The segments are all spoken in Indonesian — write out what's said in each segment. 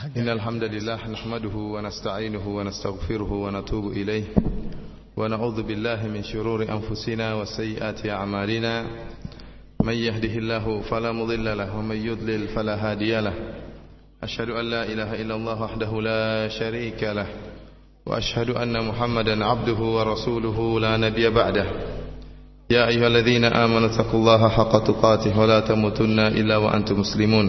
إن الحمد لله نحمده ونستعينه ونستغفره ونتوب إليه ونعوذ بالله من شرور أنفسنا وسيئات أعمالنا. من يهده الله فلا مضل له ومن يضلل فلا هادي له. أشهد أن لا إله إلا الله وحده لا شريك له وأشهد أن محمدا عبده ورسوله لا نبي بعده. يا أيها الذين آمنوا اتقوا الله حق تقاته ولا تموتن إلا وأنتم مسلمون.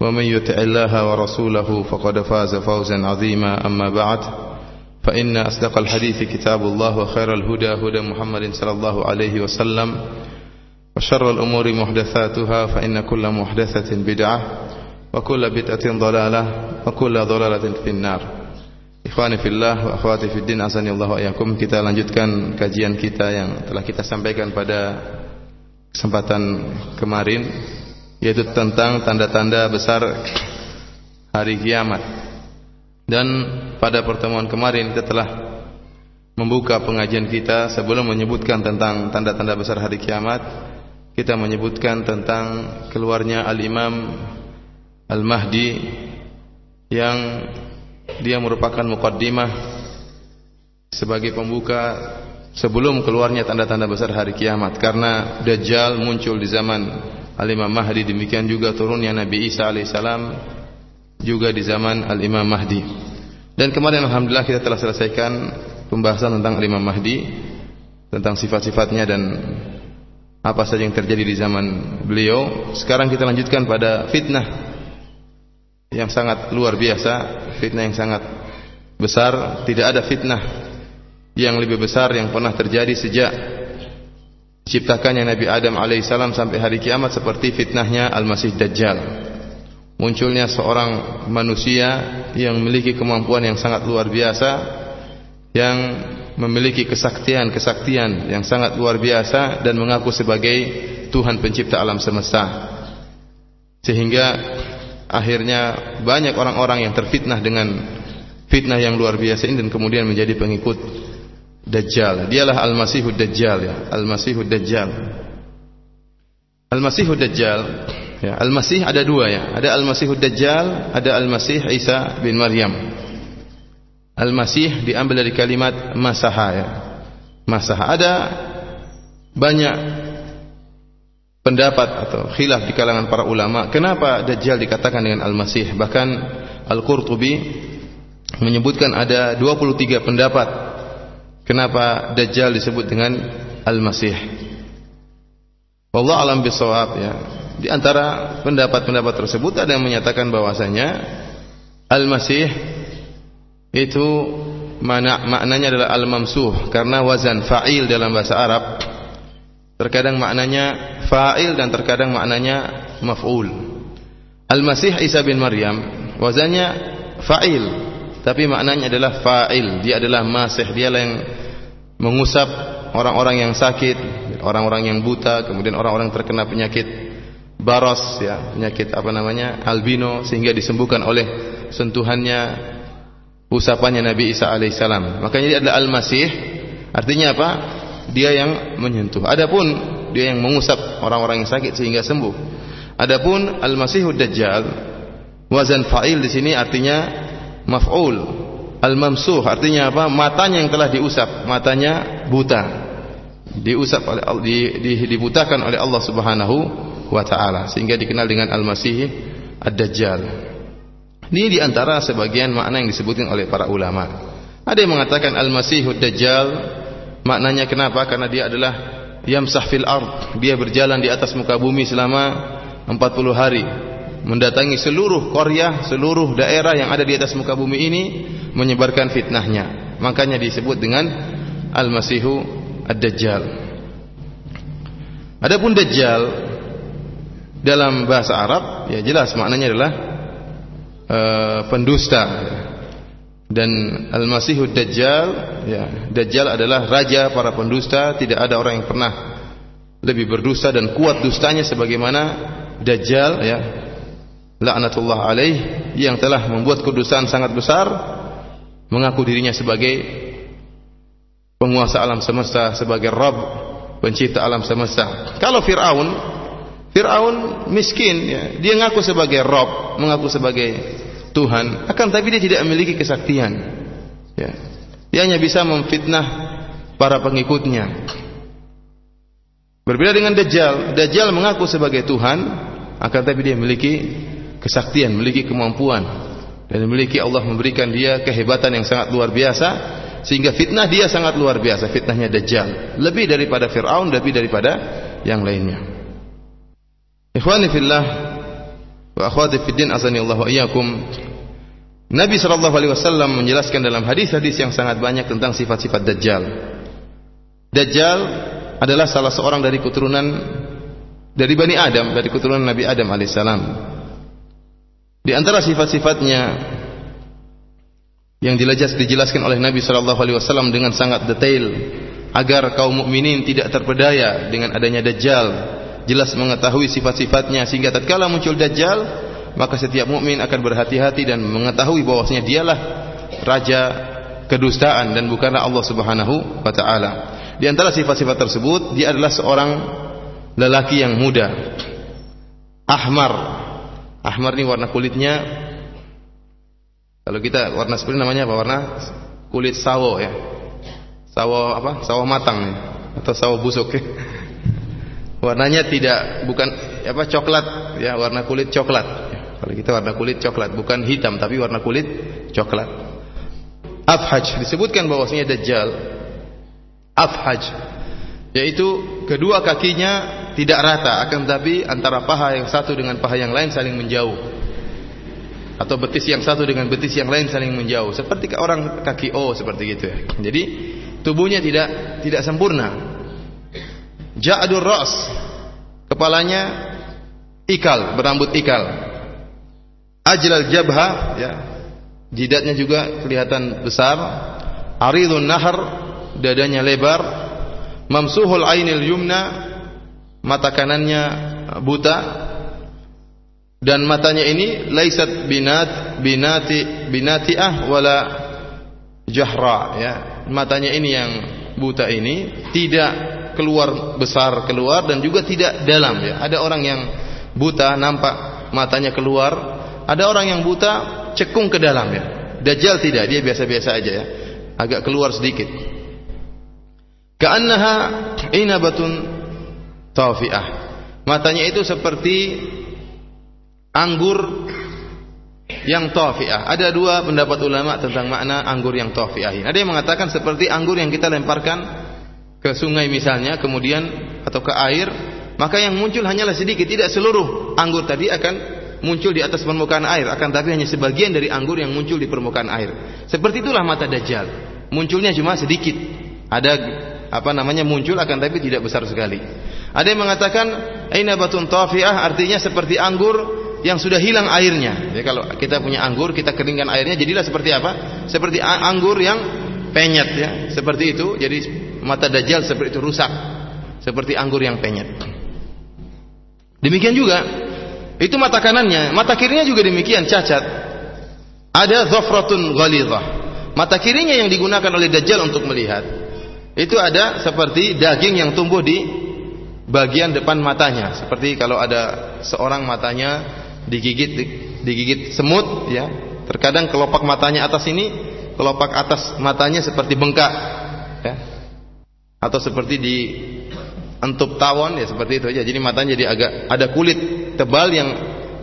ومن يطع الله ورسوله فقد فاز فوزا عظيما أما بعد فإن أصدق الحديث كتاب الله وخير الهدى هدى محمد صلى الله عليه وسلم وشر الأمور محدثاتها فإن كل محدثة بدعة وكل بدعة ضلالة وكل ضلالة في النار Ikhwani fillah wa akhwati fid din azani Allah wa iyakum kita lanjutkan kajian kita yang telah kita sampaikan pada kesempatan kemarin yaitu tentang tanda-tanda besar hari kiamat. Dan pada pertemuan kemarin kita telah membuka pengajian kita sebelum menyebutkan tentang tanda-tanda besar hari kiamat, kita menyebutkan tentang keluarnya al-Imam Al-Mahdi yang dia merupakan mukaddimah sebagai pembuka sebelum keluarnya tanda-tanda besar hari kiamat karena Dajjal muncul di zaman Al-Imam Mahdi demikian juga turunnya Nabi Isa alaihissalam juga di zaman Al-Imam Mahdi. Dan kemarin Alhamdulillah kita telah selesaikan pembahasan tentang Al-Imam Mahdi tentang sifat-sifatnya dan apa saja yang terjadi di zaman beliau. Sekarang kita lanjutkan pada fitnah yang sangat luar biasa fitnah yang sangat besar. Tidak ada fitnah yang lebih besar yang pernah terjadi sejak diciptakannya Nabi Adam alaihissalam sampai hari kiamat seperti fitnahnya Al-Masih Dajjal. Munculnya seorang manusia yang memiliki kemampuan yang sangat luar biasa yang memiliki kesaktian-kesaktian yang sangat luar biasa dan mengaku sebagai Tuhan pencipta alam semesta. Sehingga akhirnya banyak orang-orang yang terfitnah dengan fitnah yang luar biasa ini dan kemudian menjadi pengikut Dajjal. Dialah Al-Masihud Dajjal ya, Al-Masihud Dajjal. Al-Masihud Dajjal ya, Al-Masih ada dua ya. Ada Al-Masihud Dajjal, ada Al-Masih Isa bin Maryam. Al-Masih diambil dari kalimat masaha ya. Masaha ada banyak pendapat atau khilaf di kalangan para ulama kenapa Dajjal dikatakan dengan Al-Masih bahkan Al-Qurtubi menyebutkan ada 23 pendapat kenapa Dajjal disebut dengan Al-Masih? Allah alam bisawab ya. Di antara pendapat-pendapat tersebut ada yang menyatakan bahwasanya Al-Masih itu mana, maknanya adalah Al-Mamsuh karena wazan fa'il dalam bahasa Arab. Terkadang maknanya fa'il dan terkadang maknanya maf'ul. Al-Masih Isa bin Maryam wazannya fa'il tapi maknanya adalah fa'il. Dia adalah masih, dialah yang mengusap orang-orang yang sakit, orang-orang yang buta, kemudian orang-orang terkena penyakit baros ya, penyakit apa namanya? albino sehingga disembuhkan oleh sentuhannya usapannya Nabi Isa alaihissalam. Makanya dia adalah Al-Masih. Artinya apa? dia yang menyentuh. Adapun dia yang mengusap orang-orang yang sakit sehingga sembuh. Adapun Al-Masihud Dajjal wazan fa'il di sini artinya maf'ul. Al-mamsuh artinya apa? Matanya yang telah diusap, matanya buta. Diusap oleh di, di, dibutakan oleh Allah Subhanahu wa taala sehingga dikenal dengan Al-Masih Ad-Dajjal. Ini di antara sebagian makna yang disebutkan oleh para ulama. Ada yang mengatakan Al-Masihud Dajjal Maknanya kenapa? Karena dia adalah yamsah fil ard. Dia berjalan di atas muka bumi selama 40 hari. Mendatangi seluruh Korea, seluruh daerah yang ada di atas muka bumi ini menyebarkan fitnahnya. Makanya disebut dengan Al-Masihu Ad-Dajjal. Adapun Dajjal dalam bahasa Arab ya jelas maknanya adalah uh, pendusta. dan Al-Masihud Dajjal ya Dajjal adalah raja para pendusta tidak ada orang yang pernah lebih berdusta dan kuat dustanya sebagaimana Dajjal ya laknatullah alaih yang telah membuat kedustaan sangat besar mengaku dirinya sebagai penguasa alam semesta sebagai Rabb pencipta alam semesta kalau Fir'aun Fir'aun miskin ya dia ngaku sebagai Rabb mengaku sebagai Tuhan, akan tapi dia tidak memiliki kesaktian. Ya. Dia hanya bisa memfitnah para pengikutnya. Berbeda dengan Dajjal, Dajjal mengaku sebagai Tuhan, akan tapi dia memiliki kesaktian, memiliki kemampuan. Dan memiliki Allah memberikan dia kehebatan yang sangat luar biasa sehingga fitnah dia sangat luar biasa. Fitnahnya Dajjal. Lebih daripada Fir'aun lebih daripada yang lainnya. Ikhwani fillah wa akhwati fid din azani Allah wa iyyakum. Nabi sallallahu alaihi wasallam menjelaskan dalam hadis-hadis yang sangat banyak tentang sifat-sifat Dajjal. Dajjal adalah salah seorang dari keturunan dari Bani Adam, dari keturunan Nabi Adam alaihissalam. Di antara sifat-sifatnya yang dijelas, dijelaskan oleh Nabi sallallahu alaihi wasallam dengan sangat detail agar kaum mukminin tidak terpedaya dengan adanya Dajjal, jelas mengetahui sifat-sifatnya sehingga tatkala muncul Dajjal maka setiap mukmin akan berhati-hati dan mengetahui bahwasanya dialah raja kedustaan dan bukanlah Allah Subhanahu wa taala. Di antara sifat-sifat tersebut, dia adalah seorang lelaki yang muda. Ahmar. Ahmar ini warna kulitnya kalau kita warna seperti namanya apa? Warna kulit sawo ya. Sawo apa? Sawo matang ya. atau sawo busuk ya. Warnanya tidak bukan apa coklat ya, warna kulit coklat. Kalau kita warna kulit coklat, bukan hitam tapi warna kulit coklat. Afhaj disebutkan bahwasanya Dajjal afhaj yaitu kedua kakinya tidak rata akan tapi antara paha yang satu dengan paha yang lain saling menjauh. Atau betis yang satu dengan betis yang lain saling menjauh. Seperti orang kaki O seperti gitu ya. Jadi tubuhnya tidak tidak sempurna. Ja'dur ras kepalanya ikal berambut ikal. Ajlal jabha ya. Jidatnya juga kelihatan besar. Aridun nahar dadanya lebar. Mamsuhul ainil yumna mata kanannya buta dan matanya ini laisat binat binati binatiah wala jahra ya matanya ini yang buta ini tidak keluar besar keluar dan juga tidak dalam ya ada orang yang buta nampak matanya keluar ada orang yang buta cekung ke dalam ya. Dajjal tidak, dia biasa-biasa aja ya. Agak keluar sedikit. Ka'annaha inabatun tafi'ah. Matanya itu seperti anggur yang tafi'ah. Ada dua pendapat ulama tentang makna anggur yang tafi'ah ini. Ada yang mengatakan seperti anggur yang kita lemparkan ke sungai misalnya, kemudian atau ke air, maka yang muncul hanyalah sedikit, tidak seluruh anggur tadi akan muncul di atas permukaan air, akan tapi hanya sebagian dari anggur yang muncul di permukaan air. Seperti itulah mata dajjal. Munculnya cuma sedikit. Ada apa namanya muncul akan tapi tidak besar sekali. Ada yang mengatakan aina batun tafiah artinya seperti anggur yang sudah hilang airnya. Jadi kalau kita punya anggur, kita keringkan airnya jadilah seperti apa? Seperti anggur yang penyet ya, seperti itu. Jadi mata dajjal seperti itu rusak. Seperti anggur yang penyet. Demikian juga itu mata kanannya, mata kirinya juga demikian cacat. Ada zafratun ghalidhah. Mata kirinya yang digunakan oleh Dajjal untuk melihat. Itu ada seperti daging yang tumbuh di bagian depan matanya. Seperti kalau ada seorang matanya digigit digigit semut ya. Terkadang kelopak matanya atas ini, kelopak atas matanya seperti bengkak ya. Atau seperti di entup tawon ya seperti itu aja. Jadi matanya jadi agak ada kulit tebal yang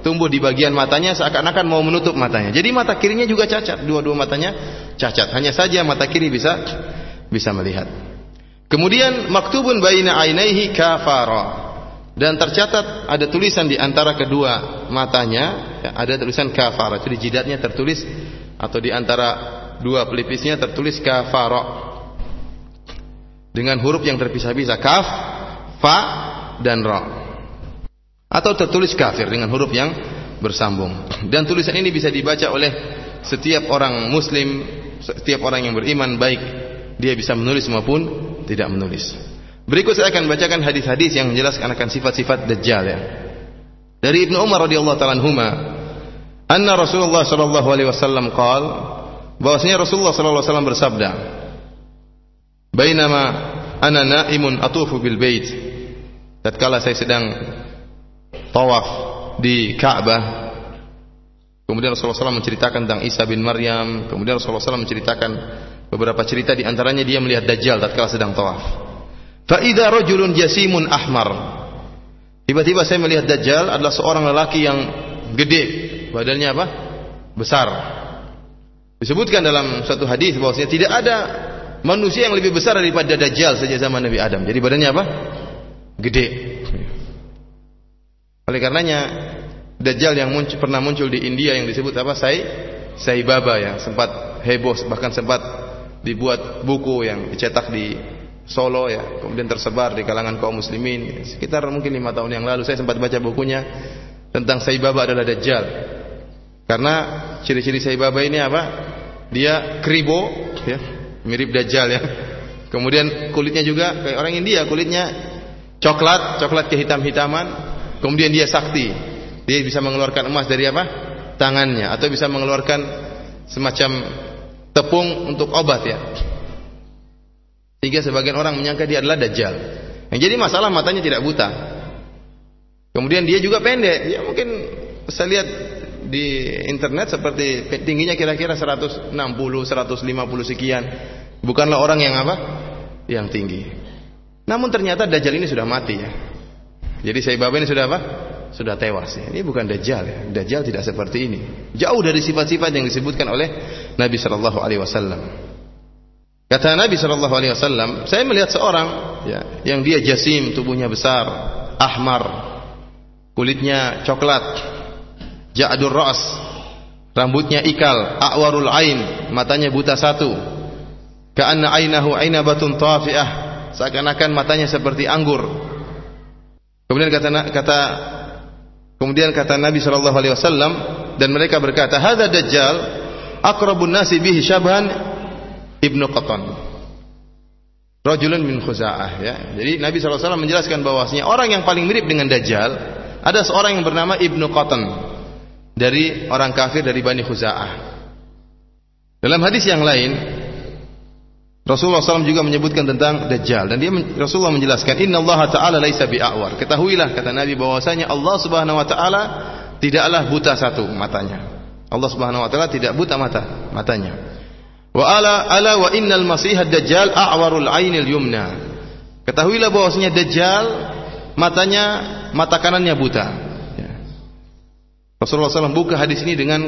tumbuh di bagian matanya seakan-akan mau menutup matanya. Jadi mata kirinya juga cacat, dua-dua matanya cacat. Hanya saja mata kiri bisa bisa melihat. Kemudian maktubun baina ainaihi kafara. Dan tercatat ada tulisan di antara kedua matanya, ya, ada tulisan kafara. Itu di jidatnya tertulis atau di antara dua pelipisnya tertulis kafara. Dengan huruf yang terpisah-pisah kaf, fa dan ra atau tertulis kafir dengan huruf yang bersambung. Dan tulisan ini bisa dibaca oleh setiap orang muslim, setiap orang yang beriman baik dia bisa menulis maupun tidak menulis. Berikut saya akan bacakan hadis-hadis yang menjelaskan akan sifat-sifat dajjal ya. Dari Ibnu Umar radhiyallahu taala anhuma, anna Rasulullah sallallahu alaihi wasallam qaal bahwasanya Rasulullah sallallahu alaihi wasallam bersabda, "Bainama ana naimun atufu bil bait." Tatkala saya sedang tawaf di Ka'bah, kemudian Rasulullah SAW menceritakan tentang Isa bin Maryam, kemudian Rasulullah SAW menceritakan beberapa cerita di antaranya dia melihat Dajjal tatkala sedang tawaf. Fa'idha rajulun jasimun ahmar. Tiba-tiba saya melihat Dajjal adalah seorang lelaki yang gede. Badannya apa? Besar. Disebutkan dalam satu hadis bahwasanya tidak ada manusia yang lebih besar daripada Dajjal sejak zaman Nabi Adam. Jadi badannya apa? Gede. Oleh karenanya Dajjal yang muncul, pernah muncul di India yang disebut apa? Sai Sai Baba ya, sempat heboh bahkan sempat dibuat buku yang dicetak di Solo ya, kemudian tersebar di kalangan kaum muslimin. Sekitar mungkin lima tahun yang lalu saya sempat baca bukunya tentang Saibaba adalah Dajjal. Karena ciri-ciri Saibaba ini apa? Dia kribo, ya, mirip Dajjal ya. Kemudian kulitnya juga kayak orang India, kulitnya coklat, coklat kehitam-hitaman. Kemudian dia sakti, dia bisa mengeluarkan emas dari apa? Tangannya, atau bisa mengeluarkan semacam tepung untuk obat ya. Sehingga sebagian orang menyangka dia adalah dajjal. Yang jadi masalah matanya tidak buta. Kemudian dia juga pendek. Ya mungkin saya lihat di internet seperti tingginya kira-kira 160, 150 sekian. Bukanlah orang yang apa? Yang tinggi. Namun ternyata dajjal ini sudah mati ya. Jadi saya ini sudah apa? Sudah tewas ya. Ini bukan dajjal ya. Dajjal tidak seperti ini. Jauh dari sifat-sifat yang disebutkan oleh Nabi Shallallahu alaihi wasallam. Kata Nabi Shallallahu Alaihi Wasallam, saya melihat seorang ya, yang dia jasim, tubuhnya besar, ahmar, kulitnya coklat, ja'dur ras, rambutnya ikal, awarul ain, matanya buta satu, ka'anna ainahu ainabatun tafi'ah, seakan-akan matanya seperti anggur. Kemudian kata kata kemudian kata Nabi Shallallahu Alaihi Wasallam dan mereka berkata, "Hada dajjal akrabun nasi bihi syabhan Ibnu Qatan. Rajulun min Khuza'ah ya. Jadi Nabi SAW menjelaskan bahwasanya orang yang paling mirip dengan Dajjal ada seorang yang bernama Ibnu Qatan dari orang kafir dari Bani Khuza'ah. Dalam hadis yang lain Rasulullah SAW juga menyebutkan tentang Dajjal dan dia Rasulullah menjelaskan Inna Allah Taala laisa bi'awar. Ketahuilah kata Nabi bahwasanya Allah Subhanahu Wa Taala tidaklah buta satu matanya. Allah Subhanahu Wa Taala tidak buta mata matanya. Wa ala ala wa innal masih dajjal a'warul ainil yumna. Ketahuilah bahwasanya dajjal matanya mata kanannya buta. Ya. Rasulullah SAW buka hadis ini dengan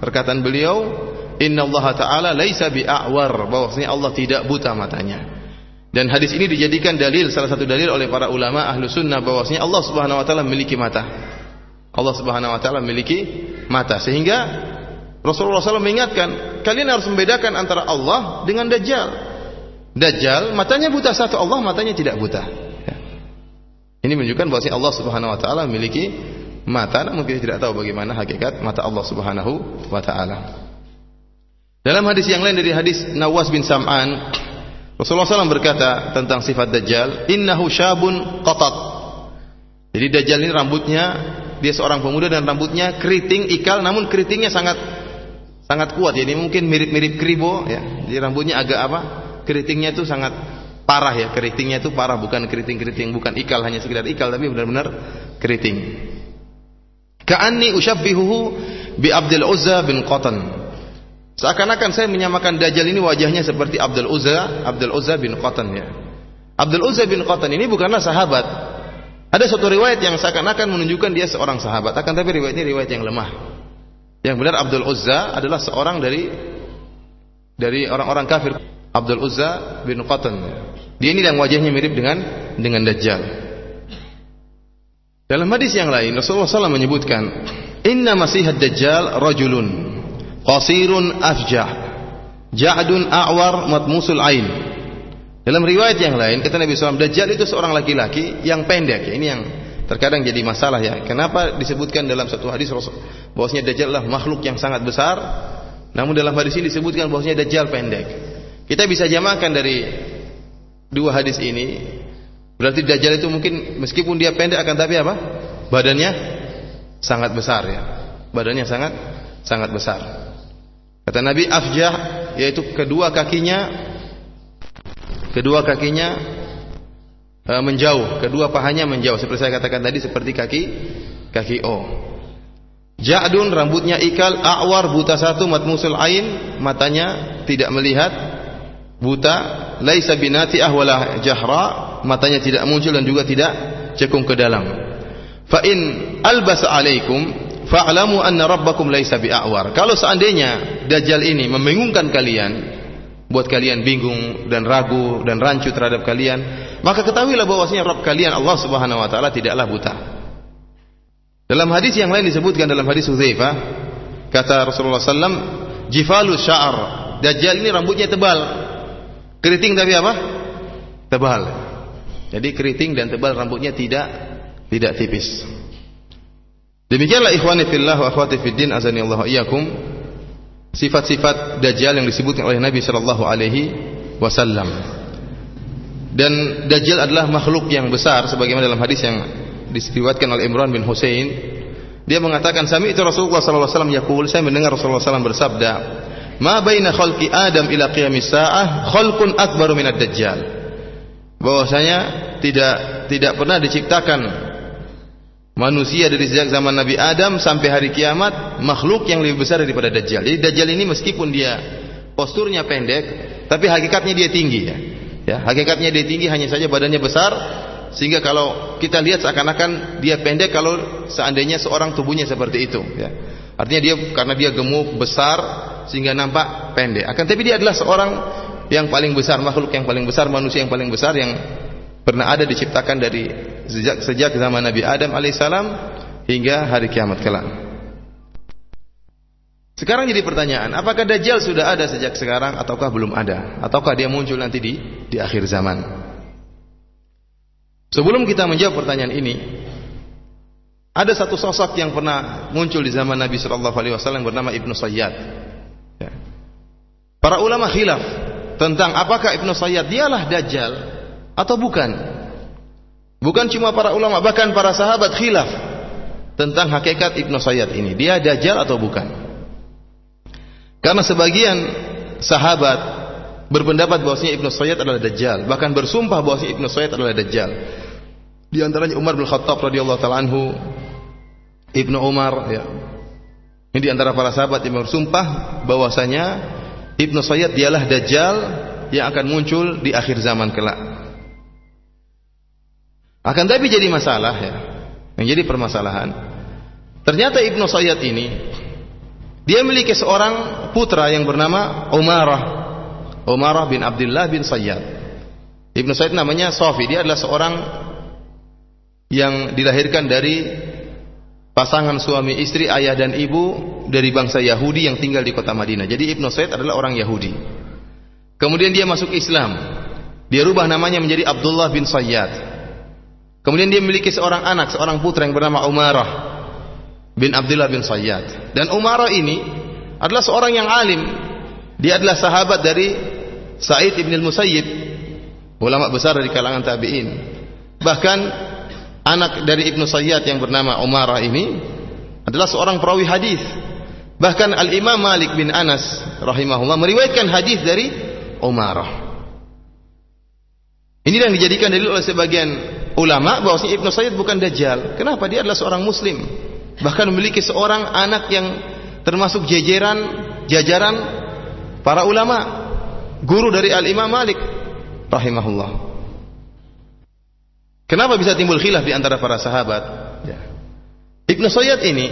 perkataan beliau, Inna Allah Taala laisa bi'awar, bahwasanya Allah tidak buta matanya. Dan hadis ini dijadikan dalil salah satu dalil oleh para ulama ahlu sunnah bahwasanya Allah Subhanahu Wa Taala memiliki mata. Allah Subhanahu Wa Taala memiliki mata sehingga Rasulullah SAW mengingatkan, kalian harus membedakan antara Allah dengan Dajjal. Dajjal matanya buta satu, Allah matanya tidak buta. Ya. Ini menunjukkan bahwa Allah Subhanahu Wa Taala memiliki mata, namun kita tidak tahu bagaimana hakikat mata Allah Subhanahu Wa Taala. Dalam hadis yang lain dari hadis Nawas bin Sam'an, Rasulullah SAW berkata tentang sifat Dajjal, Innahu syabun qatat. Jadi Dajjal ini rambutnya, dia seorang pemuda dan rambutnya keriting, ikal, namun keritingnya sangat sangat kuat. Ini mungkin mirip-mirip kribo ya. Jadi rambutnya agak apa? Keritingnya itu sangat parah ya. Keritingnya itu parah bukan keriting-keriting bukan ikal hanya sekedar ikal tapi benar-benar keriting. Ka'anni usyabbihuhu bi Abdul Uzza bin Qatan seakan-akan saya menyamakan Dajjal ini wajahnya seperti Abdul Uzza Abdul Uzza bin Qatan ya Abdul Uzza bin Qatan ini bukanlah sahabat ada suatu riwayat yang seakan-akan menunjukkan dia seorang sahabat akan tapi riwayat ini riwayat yang lemah yang benar Abdul Uzza adalah seorang dari dari orang-orang kafir. Abdul Uzza bin Qatan. Dia ini yang wajahnya mirip dengan dengan Dajjal. Dalam hadis yang lain Rasulullah SAW menyebutkan, Inna Masihad Dajjal rajulun qasirun afjah, ja'dun a'war matmusul ain. Dalam riwayat yang lain kata Nabi SAW, Dajjal itu seorang laki-laki yang pendek. Ini yang terkadang jadi masalah ya. Kenapa disebutkan dalam satu hadis bahwasanya Dajjal adalah makhluk yang sangat besar, Namun dalam hadis ini disebutkan bahwasanya Dajjal pendek. Kita bisa jamakan dari dua hadis ini. Berarti Dajjal itu mungkin meskipun dia pendek akan tapi apa? Badannya sangat besar ya. Badannya sangat sangat besar. Kata Nabi afjah yaitu kedua kakinya kedua kakinya e, menjauh, kedua pahanya menjauh seperti saya katakan tadi seperti kaki kaki O. Ja'dun rambutnya ikal, a'war buta satu, matmusul ain, matanya tidak melihat, buta, laisa binati ahwala jahra, matanya tidak muncul dan juga tidak cekung ke dalam. Fa in albasa alaikum fa'lamu anna rabbakum laisa bi'awar. Kalau seandainya dajjal ini membingungkan kalian, buat kalian bingung dan ragu dan rancu terhadap kalian, maka ketahuilah bahwasanya Rabb kalian Allah Subhanahu wa taala tidaklah buta. Dalam hadis yang lain disebutkan dalam hadis Hudzaifah, kata Rasulullah SAW, jifalu sya'ar. Dajjal ini rambutnya tebal. Keriting tapi apa? Tebal. Jadi keriting dan tebal rambutnya tidak tidak tipis. Demikianlah ikhwani fillah wa akhwati fid din azani Allah iyyakum. Sifat-sifat dajjal yang disebutkan oleh Nabi sallallahu alaihi wasallam. Dan dajjal adalah makhluk yang besar sebagaimana dalam hadis yang diseriwayatkan oleh Imran bin Husain. Dia mengatakan sami itu Rasulullah sallallahu alaihi wasallam yaqul saya mendengar Rasulullah SAW bersabda ma baina khalqi Adam ila qiyamis saah khalqun akbaru minad dajjal. Bahwasanya tidak tidak pernah diciptakan manusia dari sejak zaman Nabi Adam sampai hari kiamat makhluk yang lebih besar daripada dajjal jadi dajjal ini meskipun dia posturnya pendek tapi hakikatnya dia tinggi ya ya hakikatnya dia tinggi hanya saja badannya besar sehingga kalau kita lihat seakan-akan dia pendek kalau seandainya seorang tubuhnya seperti itu ya. Artinya dia karena dia gemuk, besar sehingga nampak pendek. Akan tapi dia adalah seorang yang paling besar, makhluk yang paling besar, manusia yang paling besar yang pernah ada diciptakan dari sejak sejak zaman Nabi Adam alaihissalam hingga hari kiamat kelak. Sekarang jadi pertanyaan, apakah Dajjal sudah ada sejak sekarang ataukah belum ada? Ataukah dia muncul nanti di di akhir zaman? Sebelum kita menjawab pertanyaan ini, ada satu sosok yang pernah muncul di zaman Nabi Shallallahu Alaihi Wasallam bernama Ibnu Sayyad. Ya. Para ulama khilaf tentang apakah Ibnu Sayyad dialah Dajjal atau bukan. Bukan cuma para ulama, bahkan para sahabat khilaf tentang hakikat Ibnu Sayyad ini. Dia Dajjal atau bukan? Karena sebagian sahabat berpendapat bahwasanya Ibnu Sayyid adalah dajjal, bahkan bersumpah bahwasanya Ibnu Sayyid adalah dajjal. Di antaranya Umar bin Khattab radhiyallahu taala anhu, Ibnu Umar ya. Ini di antara para sahabat yang bersumpah bahwasanya Ibnu Sayyid dialah dajjal yang akan muncul di akhir zaman kelak. Akan tapi jadi masalah ya. Yang jadi permasalahan. Ternyata Ibnu Sayyid ini dia memiliki seorang putra yang bernama Umarah Umarah bin Abdullah bin Sayyad. Ibnu Sayyid namanya Sofi. Dia adalah seorang yang dilahirkan dari pasangan suami istri, ayah dan ibu dari bangsa Yahudi yang tinggal di kota Madinah. Jadi Ibnu Sayyid adalah orang Yahudi. Kemudian dia masuk Islam. Dia rubah namanya menjadi Abdullah bin Sayyad. Kemudian dia memiliki seorang anak, seorang putra yang bernama Umarah bin Abdullah bin Sayyad. Dan Umarah ini adalah seorang yang alim, dia adalah sahabat dari Sa'id ibn al-Musayyib, ulama besar dari kalangan tabi'in. Bahkan anak dari Ibnu Sayyad yang bernama Umarah ini adalah seorang perawi hadis. Bahkan Al-Imam Malik bin Anas rahimahullah meriwayatkan hadis dari Umarah. Ini yang dijadikan dalil oleh sebagian ulama bahwa Ibnu Sayyid bukan dajjal. Kenapa? Dia adalah seorang muslim. Bahkan memiliki seorang anak yang termasuk jajaran jajaran para ulama, guru dari Al-Imam Malik rahimahullah. Kenapa bisa timbul khilaf di antara para sahabat? Ya. Ibnu Sayyid ini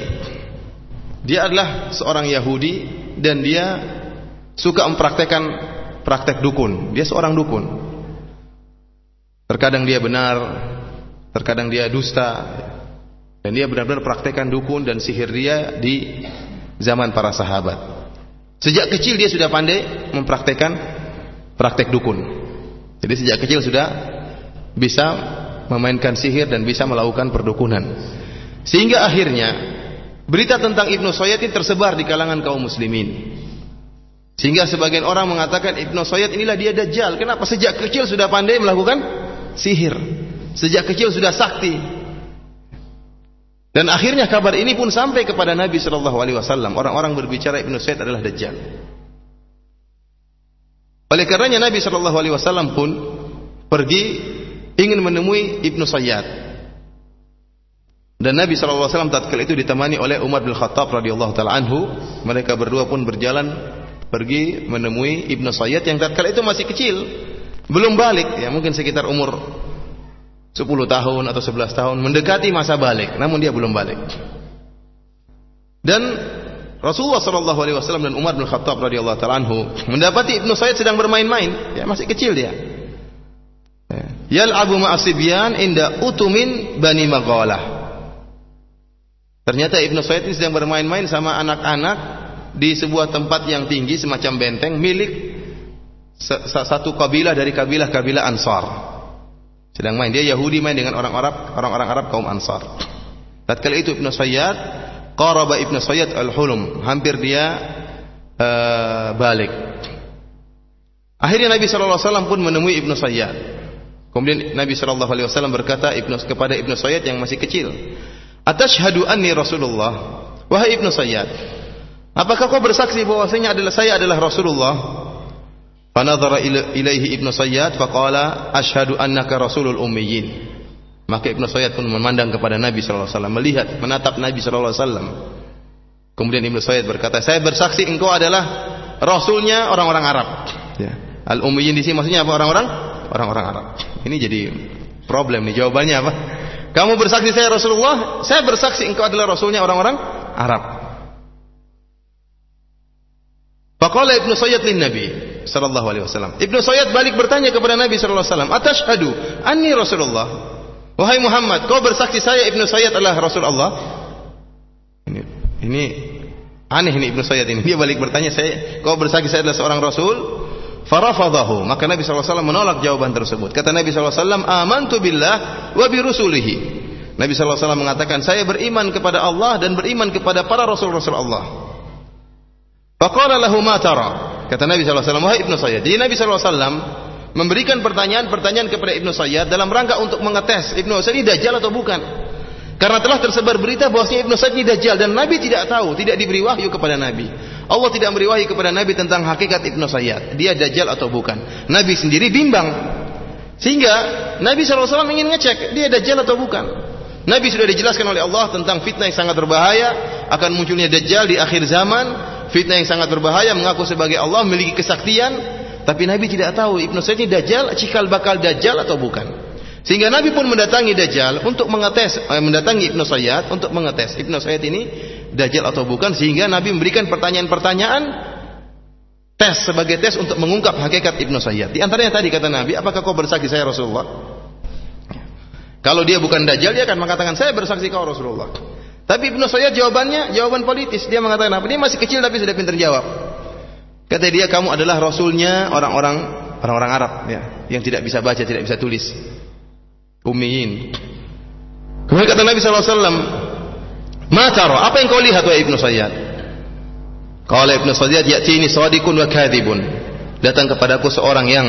dia adalah seorang Yahudi dan dia suka mempraktekkan praktek dukun. Dia seorang dukun. Terkadang dia benar, terkadang dia dusta. Dan dia benar-benar praktekkan dukun dan sihir dia di zaman para sahabat. Sejak kecil dia sudah pandai mempraktekkan praktek dukun. Jadi sejak kecil sudah bisa memainkan sihir dan bisa melakukan perdukunan. Sehingga akhirnya berita tentang Ibnu Sayyid tersebar di kalangan kaum muslimin. Sehingga sebagian orang mengatakan Ibnu Sayyid inilah dia dajjal. Kenapa sejak kecil sudah pandai melakukan sihir. Sejak kecil sudah sakti. Dan akhirnya kabar ini pun sampai kepada Nabi Shallallahu Alaihi Wasallam. Orang-orang berbicara Ibnu Sayyid adalah dajjal. Oleh karenanya Nabi Shallallahu Alaihi Wasallam pun pergi ingin menemui Ibnu Sayyad. Dan Nabi Wasallam tatkala itu ditemani oleh Umar bin Khattab radhiyallahu taala anhu. Mereka berdua pun berjalan pergi menemui Ibnu Sayyid yang tatkala itu masih kecil, belum balik ya, mungkin sekitar umur 10 tahun atau 11 tahun, mendekati masa balik, namun dia belum balik. Dan Rasulullah sallallahu alaihi wasallam dan Umar bin Khattab radhiyallahu taala anhu mendapati Ibnu Sayyid sedang bermain-main, ya masih kecil dia. Ya. Yal'abu ma'asibyan inda utumin Bani Maghalah. Ternyata Ibnu ini sedang bermain-main sama anak-anak di sebuah tempat yang tinggi semacam benteng milik satu kabilah dari kabilah-kabilah Ansar. Sedang main dia Yahudi main dengan orang Arab, orang-orang Arab kaum Ansar. Tatkala itu Ibnu Sayyad qaraba Ibnu Sayyad al-hulum, hampir dia uh, balik. Akhirnya Nabi sallallahu alaihi wasallam pun menemui Ibnu Sayyad. Kemudian Nabi sallallahu alaihi wasallam berkata Ibnu kepada Ibnu Sayyad yang masih kecil, "Atashhadu anni Rasulullah?" Wahai Ibnu Sayyad, Apakah kau bersaksi bahwasanya adalah saya adalah Rasulullah? Fanadhara ilaihi Ibnu Sayyad faqala asyhadu annaka rasulul ummiyin. Maka Ibnu Sayyad pun memandang kepada Nabi sallallahu alaihi wasallam, melihat, menatap Nabi sallallahu alaihi wasallam. Kemudian Ibnu Sayyad berkata, "Saya bersaksi engkau adalah rasulnya orang-orang Arab." Ya. Al-ummiyin di sini maksudnya apa orang-orang? Orang-orang Arab. Ini jadi problem nih jawabannya apa? Kamu bersaksi saya Rasulullah, saya bersaksi engkau adalah rasulnya orang-orang Arab. Faqala Ibnu Sayyid lin Nabi sallallahu alaihi wasallam. Ibnu Sayyid balik bertanya kepada Nabi sallallahu alaihi wasallam, "Atashhadu anni Rasulullah?" Wahai Muhammad, kau bersaksi saya Ibnu Sayyid adalah Rasul Allah? Ini ini aneh ini Ibnu Sayyid ini. Dia balik bertanya, "Saya kau bersaksi saya adalah seorang rasul?" Farafadahu. Maka Nabi sallallahu alaihi wasallam menolak jawaban tersebut. Kata Nabi sallallahu alaihi wasallam, "Amantu billah wa bi rusulihi." Nabi sallallahu alaihi wasallam mengatakan, "Saya beriman kepada Allah dan beriman kepada para rasul-rasul Allah." Faqala lahu ma tara? Kata Nabi sallallahu alaihi "Wahai Ibnu Sayyid." Jadi Nabi sallallahu alaihi memberikan pertanyaan-pertanyaan kepada Ibnu Sayyid dalam rangka untuk mengetes Ibnu Sayyid ini dajjal atau bukan. Karena telah tersebar berita bahwasanya Ibnu Sayyid ini dajjal dan Nabi tidak tahu, tidak diberi wahyu kepada Nabi. Allah tidak memberi wahyu kepada Nabi tentang hakikat Ibnu Sayyid, dia dajjal atau bukan. Nabi sendiri bimbang. Sehingga Nabi SAW ingin ngecek dia dajjal atau bukan. Nabi sudah dijelaskan oleh Allah tentang fitnah yang sangat berbahaya akan munculnya dajjal di akhir zaman fitnah yang sangat berbahaya mengaku sebagai Allah memiliki kesaktian. Tapi Nabi tidak tahu Ibnu ini dajjal cikal bakal dajjal atau bukan. Sehingga Nabi pun mendatangi dajjal untuk mengetes eh, mendatangi Ibnu Sayyid untuk mengetes. Ibnu Sayyid ini dajjal atau bukan sehingga Nabi memberikan pertanyaan-pertanyaan tes sebagai tes untuk mengungkap hakikat Ibnu Sayyid di antaranya tadi kata Nabi apakah kau bersaksi saya Rasulullah? Kalau dia bukan dajjal dia akan mengatakan saya bersaksi kau Rasulullah tapi Ibnu Sayyid jawabannya jawaban politis. Dia mengatakan apa? Dia masih kecil tapi sudah pintar jawab. Kata dia kamu adalah rasulnya orang-orang orang-orang Arab ya, yang tidak bisa baca, tidak bisa tulis. Ummiyin. Kemudian kata Nabi sallallahu alaihi wasallam, "Ma tara? Apa yang kau lihat wahai Ibnu Sayyid?" Qala Ibnu Sayyid, "Ya'tini shadiqun wa kadhibun." Datang kepadaku seorang yang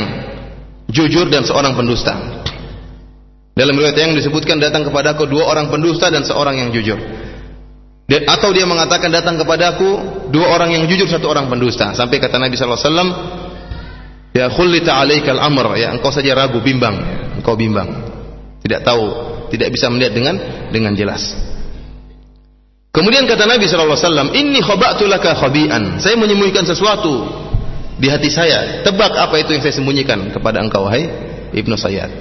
jujur dan seorang pendusta. Dalam riwayat yang disebutkan datang kepadaku dua orang pendusta dan seorang yang jujur atau dia mengatakan datang kepadaku dua orang yang jujur satu orang pendusta. Sampai kata Nabi sallallahu alaihi wasallam ya khullita alaikal amr. Ya engkau saja ragu bimbang. Ya, engkau bimbang. Tidak tahu tidak bisa melihat dengan dengan jelas. Kemudian kata Nabi sallallahu alaihi wasallam inni khaba'tu laka saya menyembunyikan sesuatu di hati saya. Tebak apa itu yang saya sembunyikan kepada engkau hai Ibnu Sayyad.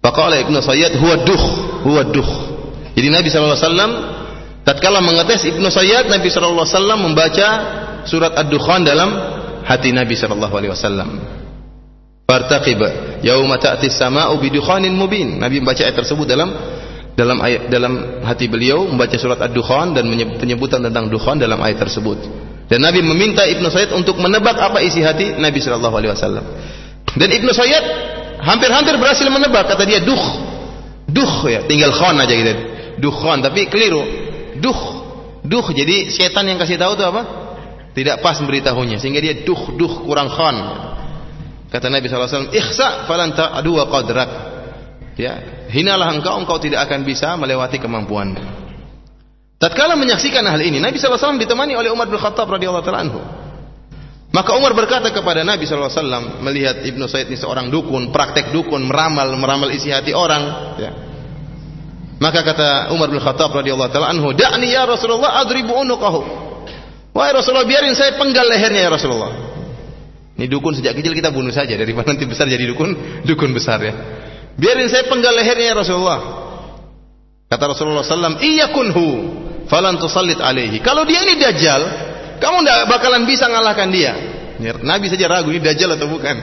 Faqala Ibnu Sayyad huwa duh huwa duh jadi Nabi sallallahu alaihi wasallam tatkala mengetes Ibnu Sayyad Nabi sallallahu alaihi wasallam membaca surat Ad-Dukhan dalam hati Nabi sallallahu alaihi wasallam. Fartaqib yauma ta'ti as-sama'u bidukhanin mubin. Nabi membaca ayat tersebut dalam dalam ayat dalam hati beliau membaca surat Ad-Dukhan dan penyebutan tentang dukhan dalam ayat tersebut. Dan Nabi meminta Ibnu Sayyid untuk menebak apa isi hati Nabi sallallahu alaihi wasallam. Dan Ibnu Sayyid hampir-hampir berhasil menebak kata dia duh. Duh ya, tinggal khan aja gitu. Dukhan tapi keliru duh duh jadi setan yang kasih tahu itu apa Tidak pas memberitahunya sehingga dia duh duh kurang khon. Kata Nabi SAW, Ikhsa falan ta'adu qadrak. Ya, hinalah engkau, engkau tidak akan bisa melewati kemampuan. Tatkala menyaksikan hal ini, Nabi SAW ditemani oleh Umar bin Khattab radhiyallahu taala anhu. Maka Umar berkata kepada Nabi SAW melihat Ibnu Said ini seorang dukun, praktek dukun, meramal, meramal isi hati orang. Ya. Maka kata Umar bin Khattab radhiyallahu taala anhu, "Da'ni ya Rasulullah adribu unuqahu." Wahai Rasulullah, biarin saya penggal lehernya ya Rasulullah. Ini dukun sejak kecil kita bunuh saja daripada nanti besar jadi dukun, dukun besar ya. Biarin saya penggal lehernya ya Rasulullah. Kata Rasulullah SAW, kunhu, falan tusallit alaihi. Kalau dia ini dajjal, kamu tidak bakalan bisa ngalahkan dia. Nabi saja ragu ini dajjal atau bukan.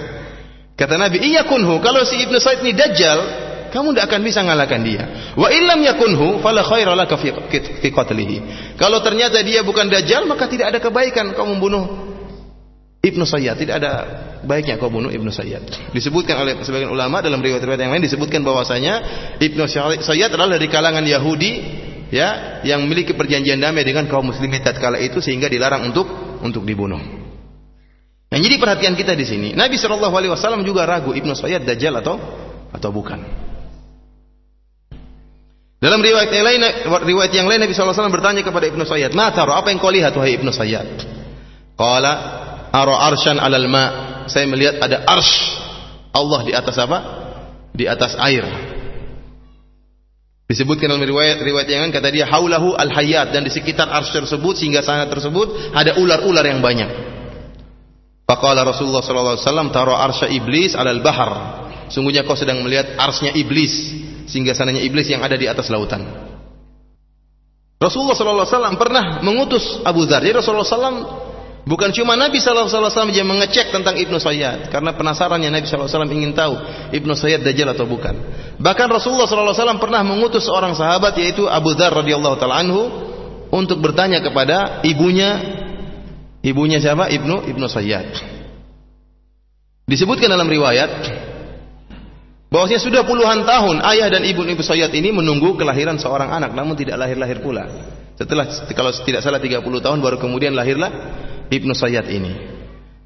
Kata Nabi, iya kunhu. Kalau si Ibnu Said ini dajjal, kamu tidak akan bisa ngalahkan dia. Wa illam yakunhu fala khaira laka fi qatlihi. Kalau ternyata dia bukan dajjal, maka tidak ada kebaikan kau membunuh Ibnu Sayyad. Tidak ada baiknya kau bunuh Ibnu Sayyad. Disebutkan oleh sebagian ulama dalam riwayat-riwayat yang lain disebutkan bahwasanya Ibnu Sayyad adalah dari kalangan Yahudi ya yang memiliki perjanjian damai dengan kaum muslimin tatkala itu sehingga dilarang untuk untuk dibunuh. Nah, jadi perhatian kita di sini, Nabi Shallallahu alaihi wasallam juga ragu Ibnu Sayyad dajjal atau atau bukan. Dalam riwayat yang lain, riwayat yang lain Nabi SAW bertanya kepada Ibnu Sayyad, "Mataru, apa yang kau lihat wahai Ibnu Sayyad?" Qala, "Ara arsyan 'alal ma." Saya melihat ada arsh Allah di atas apa? Di atas air. Disebutkan dalam riwayat riwayat yang lain kata dia haulahu al hayat dan di sekitar arsy tersebut sehingga sana tersebut ada ular-ular yang banyak. Faqala Rasulullah sallallahu alaihi wasallam tara arsy iblis alal bahar. Sungguhnya kau sedang melihat arsnya iblis sehingga sananya iblis yang ada di atas lautan. Rasulullah sallallahu alaihi wasallam pernah mengutus Abu Dzar. Jadi Rasulullah sallallahu Bukan cuma Nabi sallallahu alaihi wasallam yang mengecek tentang Ibnu Sayyad karena penasarannya Nabi sallallahu alaihi wasallam ingin tahu Ibnu Sayyad dajjal atau bukan. Bahkan Rasulullah sallallahu alaihi wasallam pernah mengutus seorang sahabat yaitu Abu Dzar radhiyallahu taala anhu untuk bertanya kepada ibunya ibunya siapa? Ibnu Ibnu Sayyad. Disebutkan dalam riwayat bahwasanya sudah puluhan tahun ayah dan ibu Ibnu Sayyad ini menunggu kelahiran seorang anak namun tidak lahir-lahir pula. Setelah kalau tidak salah 30 tahun baru kemudian lahirlah Ibnu Sayyad ini.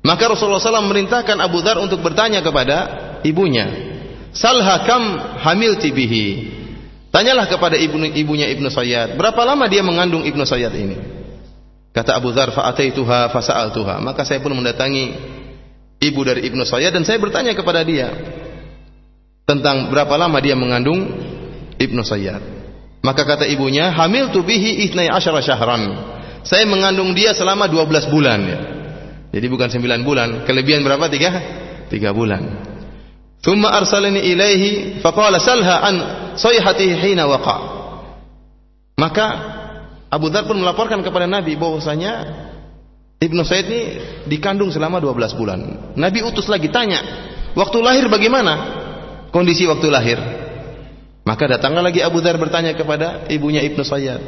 Maka Rasulullah SAW merintahkan Abu Dhar untuk bertanya kepada ibunya. Salha kam hamil tibihi. Tanyalah kepada ibu, ibunya Ibnu Sayyad. Berapa lama dia mengandung Ibnu Sayyad ini? Kata Abu Dhar, fa'ataituha fasa'altuha. Maka saya pun mendatangi ibu dari Ibnu Sayyad dan saya bertanya kepada dia tentang berapa lama dia mengandung Ibnu Sayyad. Maka kata ibunya, hamil tubihi ithnai asyara syahran. Saya mengandung dia selama 12 bulan. Jadi bukan 9 bulan. Kelebihan berapa? 3 3 bulan. Thumma arsalani ilaihi faqala salha an sayhatihi hina waqa. Maka Abu Dhar pun melaporkan kepada Nabi bahwasanya Ibnu Said ini dikandung selama 12 bulan. Nabi utus lagi tanya, waktu lahir bagaimana? Kondisi waktu lahir. Maka datanglah lagi Abu Dhar bertanya kepada ibunya Ibnu Sayyad.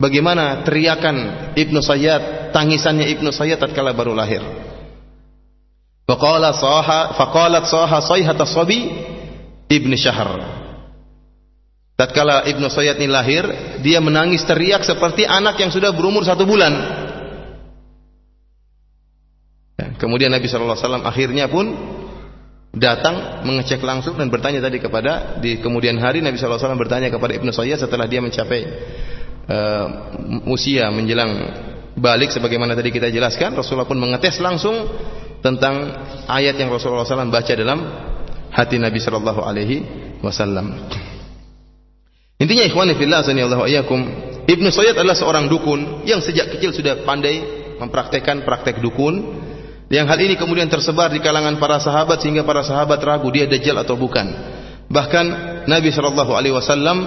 Bagaimana teriakan Ibnu Sayyad, tangisannya Ibnu Sayyad tatkala baru lahir. Faqala saha faqalat saha sayhata sabi Ibnu Syahr. Tatkala Ibnu Sayyad ini lahir, dia menangis teriak seperti anak yang sudah berumur satu bulan. Kemudian Nabi Shallallahu Alaihi Wasallam akhirnya pun datang mengecek langsung dan bertanya tadi kepada di kemudian hari Nabi Wasallam bertanya kepada Ibnu Sayyad setelah dia mencapai uh, usia menjelang balik sebagaimana tadi kita jelaskan Rasulullah pun mengetes langsung tentang ayat yang Rasulullah SAW baca dalam hati Nabi Shallallahu Alaihi Wasallam. Intinya ikhwan fillah sanallahu ayyakum Ibnu Sayyid adalah seorang dukun yang sejak kecil sudah pandai mempraktekkan praktek dukun yang hal ini kemudian tersebar di kalangan para sahabat sehingga para sahabat ragu dia dajjal atau bukan. Bahkan Nabi Shallallahu alaihi wasallam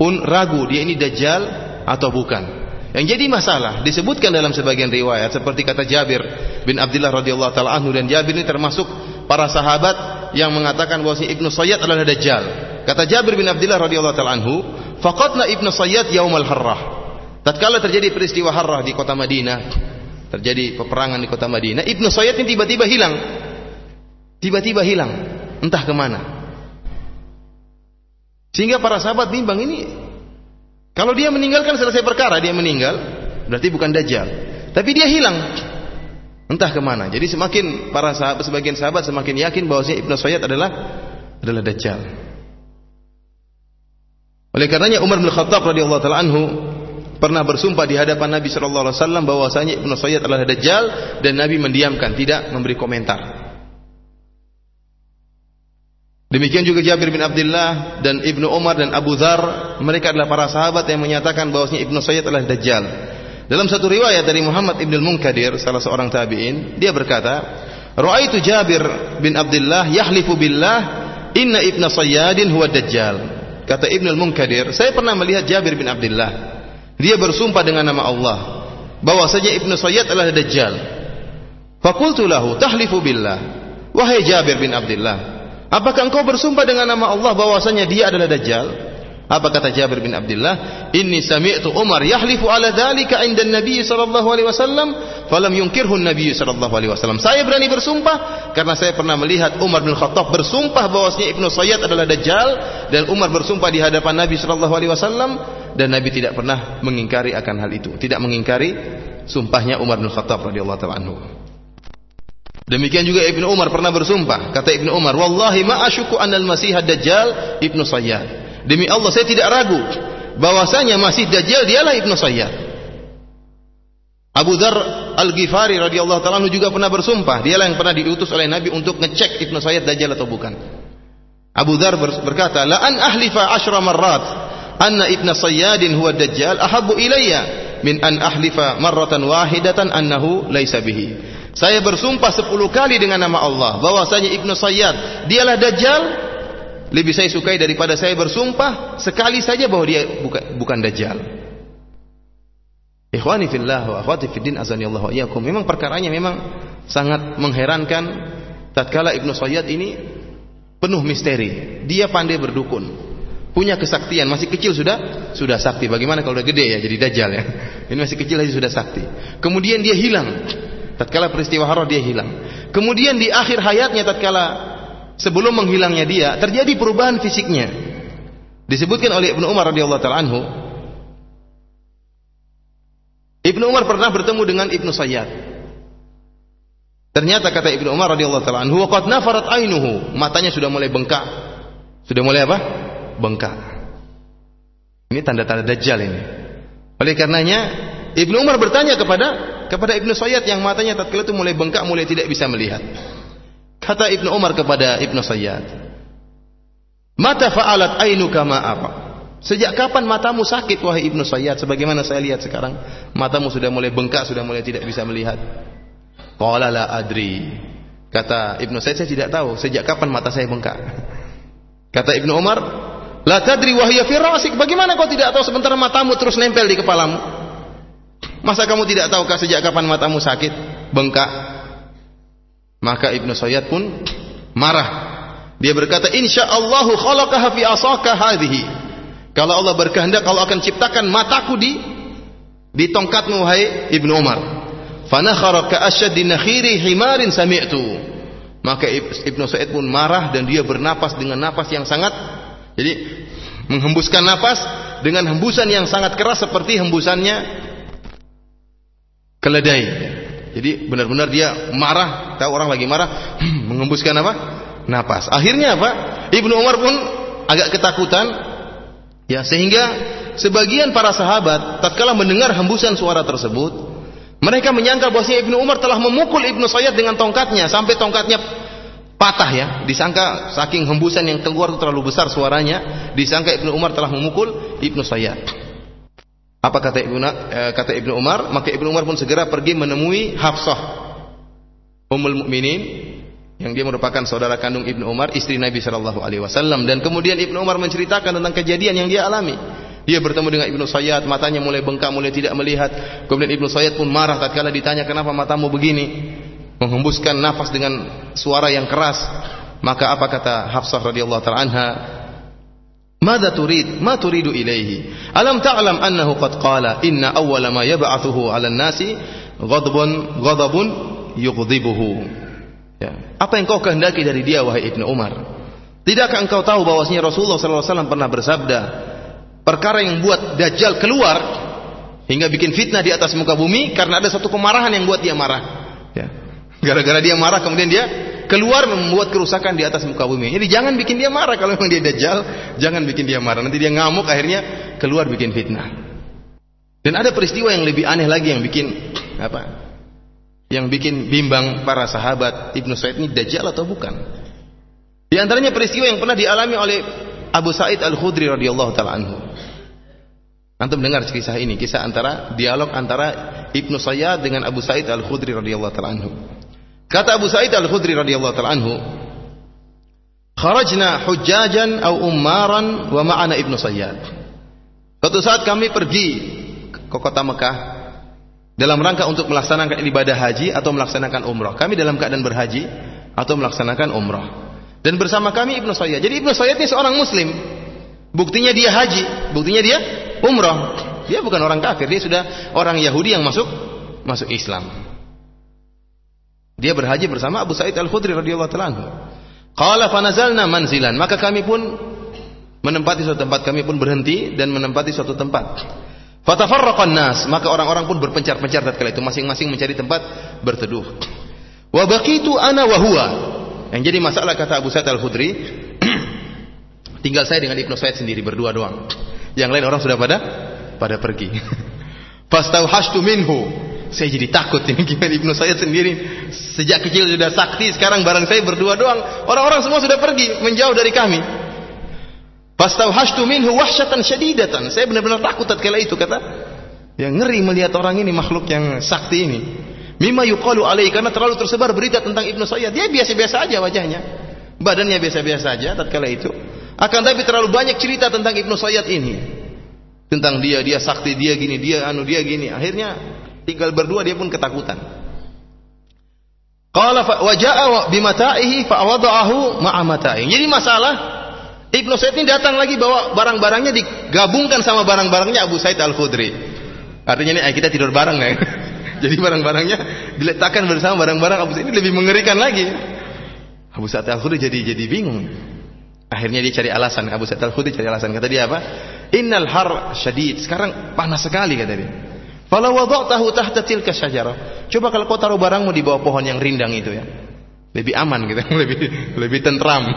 pun ragu dia ini dajjal atau bukan. Yang jadi masalah disebutkan dalam sebagian riwayat seperti kata Jabir bin Abdullah radhiyallahu taala anhu dan Jabir ini termasuk para sahabat yang mengatakan bahwa si Ibnu Sayyad adalah dajjal. Kata Jabir bin Abdullah radhiyallahu taala anhu, "Faqatna Ibnu Sayyad yaumal harrah." Tatkala terjadi peristiwa Harrah di kota Madinah, terjadi peperangan di kota Madinah, Ibnu Sayyad ini tiba-tiba hilang. Tiba-tiba hilang, entah ke mana. Sehingga para sahabat bimbang ini kalau dia meninggalkan selesai perkara, dia meninggal, berarti bukan dajjal. Tapi dia hilang. Entah ke mana. Jadi semakin para sahabat, sebagian sahabat semakin yakin bahwasanya Ibnu Sayyid adalah adalah Dajjal. Oleh karenanya Umar bin Khattab radhiyallahu taala anhu pernah bersumpah di hadapan Nabi sallallahu alaihi wasallam bahwasanya Ibnu Sayyid adalah Dajjal dan Nabi mendiamkan, tidak memberi komentar. Demikian juga Jabir bin Abdullah dan Ibnu Umar dan Abu Dhar, mereka adalah para sahabat yang menyatakan bahwasanya Ibnu Sayyid adalah dajjal. Dalam satu riwayat dari Muhammad Ibn Munkadir, salah seorang tabi'in, dia berkata, "Ra'aitu Jabir bin Abdullah yahlifu billah inna Ibnu Sayyadin huwa dajjal." Kata Ibn Munkadir, saya pernah melihat Jabir bin Abdullah. Dia bersumpah dengan nama Allah bahwasanya Ibnu Sayyid adalah dajjal. Fakultu lahu, "Tahlifu billah." Wahai Jabir bin Abdullah, Apakah engkau bersumpah dengan nama Allah bahwasanya dia adalah dajjal? Apa kata Jabir bin Abdullah? Inni sami'tu Umar yahlifu ala dzalika 'inda Nabi sallallahu alaihi wasallam, falam yunkirhu Nabi sallallahu alaihi wasallam. Saya berani bersumpah karena saya pernah melihat Umar bin Khattab bersumpah bahwasanya Ibnu Sayyid adalah dajjal dan Umar bersumpah di hadapan Nabi sallallahu alaihi wasallam dan Nabi tidak pernah mengingkari akan hal itu. Tidak mengingkari sumpahnya Umar bin Khattab radhiyallahu taala anhu. Demikian juga Ibnu Umar pernah bersumpah. Kata Ibnu Umar, "Wallahi ma asyuku anal Masih Dajjal Ibnu Sayyad." Demi Allah saya tidak ragu bahwasanya Masih Dajjal dialah Ibnu Sayyad. Abu Dhar Al-Ghifari radhiyallahu taala juga pernah bersumpah, dialah yang pernah diutus oleh Nabi untuk ngecek Ibnu Sayyad Dajjal atau bukan. Abu Dhar berkata, "La an ahlifa asyra marrat anna Ibnu Sayyadin huwa Dajjal ahabbu ilayya min an ahlifa marratan wahidatan annahu laisa bihi." Saya bersumpah sepuluh kali dengan nama Allah bahwasanya Ibnu Sayyad dialah Dajjal lebih saya sukai daripada saya bersumpah sekali saja bahwa dia bukan, bukan Dajjal. Ikhwani fillah wa akhwati fiddin azani Allah wa iyyakum. Memang perkaranya memang sangat mengherankan tatkala Ibnu Sayyad ini penuh misteri. Dia pandai berdukun. Punya kesaktian, masih kecil sudah sudah sakti. Bagaimana kalau udah gede ya jadi dajjal ya. Ini masih kecil aja sudah sakti. Kemudian dia hilang tatkala peristiwa Harrah dia hilang. Kemudian di akhir hayatnya tatkala sebelum menghilangnya dia terjadi perubahan fisiknya. Disebutkan oleh Ibnu Umar radhiyallahu taala anhu Ibnu Umar pernah bertemu dengan Ibnu Sayyad. Ternyata kata Ibnu Umar radhiyallahu taala anhu, "Qad nafarat ainuhu." Matanya sudah mulai bengkak. Sudah mulai apa? Bengkak. Ini tanda-tanda dajjal ini. Oleh karenanya, Ibnu Umar bertanya kepada kepada Ibnu Sayyad yang matanya tatkala itu mulai bengkak, mulai tidak bisa melihat. Kata Ibnu Umar kepada Ibnu Sayyad, "Mata fa'alat ainuka ma apa?" Sejak kapan matamu sakit wahai Ibnu Sayyad sebagaimana saya lihat sekarang matamu sudah mulai bengkak sudah mulai tidak bisa melihat. Qala la adri. Kata Ibnu Sayyad saya tidak tahu sejak kapan mata saya bengkak. Kata Ibnu Umar, la tadri wahya fi rasik. Bagaimana kau tidak tahu sementara matamu terus nempel di kepalamu? Masa kamu tidak tahukah sejak kapan matamu sakit, bengkak? Maka Ibnu Sayyad pun marah. Dia berkata, "Insya Allah khalaqaha fi asaka hadhihi." Kalau Allah berkehendak, kalau akan ciptakan mataku di di tongkatmu wahai Ibnu Umar. Fanakhara ka asyaddi nakhiri himarin sami'tu. Maka Ibnu Said pun marah dan dia bernapas dengan napas yang sangat jadi menghembuskan napas dengan hembusan yang sangat keras seperti hembusannya keledai. Jadi benar-benar dia marah, tahu orang lagi marah, mengembuskan apa? Napas. Akhirnya apa? Ibnu Umar pun agak ketakutan, ya sehingga sebagian para sahabat tatkala mendengar hembusan suara tersebut, mereka menyangka bahwa Ibnu Umar telah memukul Ibnu Sayyid dengan tongkatnya sampai tongkatnya patah ya. Disangka saking hembusan yang keluar itu terlalu besar suaranya, disangka Ibnu Umar telah memukul Ibnu Sayyid. Apa kata Ibnu eh, kata Ibnu Umar? Maka Ibnu Umar pun segera pergi menemui Hafsah Ummul Mukminin yang dia merupakan saudara kandung Ibnu Umar, istri Nabi Shallallahu alaihi wasallam dan kemudian Ibnu Umar menceritakan tentang kejadian yang dia alami. Dia bertemu dengan Ibnu Sayyad, matanya mulai bengkak, mulai tidak melihat. Kemudian Ibnu Sayyad pun marah tatkala ditanya kenapa matamu begini? menghembuskan nafas dengan suara yang keras maka apa kata Hafsah radhiyallahu taala anha Mada turid? Ma turidu ilaihi? Alam ta'lam annahu qad qala inna awwala ma yab'athuhu 'alan nasi ghadabun ghadabun yughdhibuhu. Ya. Apa yang kau kehendaki dari dia wahai Ibnu Umar? Tidakkah engkau tahu bahwasanya Rasulullah sallallahu alaihi wasallam pernah bersabda, perkara yang buat dajjal keluar hingga bikin fitnah di atas muka bumi karena ada satu kemarahan yang buat dia marah. Ya. Gara-gara dia marah kemudian dia keluar membuat kerusakan di atas muka bumi. Jadi jangan bikin dia marah kalau memang dia dajjal, jangan bikin dia marah. Nanti dia ngamuk akhirnya keluar bikin fitnah. Dan ada peristiwa yang lebih aneh lagi yang bikin apa? Yang bikin bimbang para sahabat Ibnu Sa'id ini dajjal atau bukan? Di antaranya peristiwa yang pernah dialami oleh Abu Sa'id Al-Khudri radhiyallahu taala anhu. Antum dengar kisah ini, kisah antara dialog antara Ibnu Sayyad dengan Abu Sa'id Al-Khudri radhiyallahu taala anhu. Kata Abu Sa'id Al-Khudri radhiyallahu taala anhu, "Kharajna hujjajan aw ummaran wa ma'ana Ibnu Sayyad." Suatu saat kami pergi ke kota Mekah dalam rangka untuk melaksanakan ibadah haji atau melaksanakan umrah. Kami dalam keadaan berhaji atau melaksanakan umrah. Dan bersama kami Ibnu Sayyad. Jadi Ibnu Sayyad ini seorang muslim. Buktinya dia haji, buktinya dia umrah. Dia bukan orang kafir, dia sudah orang Yahudi yang masuk masuk Islam. Dia berhaji bersama Abu Sa'id Al-Khudri radhiyallahu taala anhu. Qala fanazalna manzilan, maka kami pun menempati suatu tempat, kami pun berhenti dan menempati suatu tempat. Fatafarraqan nas, maka orang-orang pun berpencar-pencar tatkala itu masing-masing mencari tempat berteduh. Wa baqitu ana wa huwa. Yang jadi masalah kata Abu Sa'id Al-Khudri, tinggal saya dengan Ibnu Sa'id sendiri berdua doang. Yang lain orang sudah pada pada pergi. Fastauhashtu minhu. Saya jadi takut ini gimana Ibnu saya sendiri sejak kecil sudah sakti sekarang barang saya berdua doang. Orang-orang semua sudah pergi menjauh dari kami. Fastauhashtu minhu wahsyatan syadidatan. Saya benar-benar takut tatkala itu kata. Ya ngeri melihat orang ini makhluk yang sakti ini. Mimma yuqalu alaihi karena terlalu tersebar berita tentang Ibnu Sayyad. Dia biasa-biasa aja wajahnya. Badannya biasa-biasa aja tatkala itu. Akan tapi terlalu banyak cerita tentang Ibnu Sayyad ini. Tentang dia, dia sakti, dia gini, dia anu, dia gini. Akhirnya tinggal berdua dia pun ketakutan. Qala wa jaa bimata'ihi fa wada'ahu ma'a mata'ihi. Jadi masalah Ibnu Said ini datang lagi bawa barang-barangnya digabungkan sama barang-barangnya Abu Said Al-Khudri. Artinya ini kita tidur bareng ya. Jadi barang-barangnya diletakkan bersama barang-barang Abu Said ini lebih mengerikan lagi. Abu Said Al-Khudri jadi jadi bingung. Akhirnya dia cari alasan. Abu Sa'id Al-Khudri cari alasan. Kata dia apa? Innal har syadid. Sekarang panas sekali kata dia. Falau wada'tahu tahta tilka syajarah. Coba kalau kau taruh barangmu di bawah pohon yang rindang itu ya. Lebih aman gitu, lebih lebih tentram.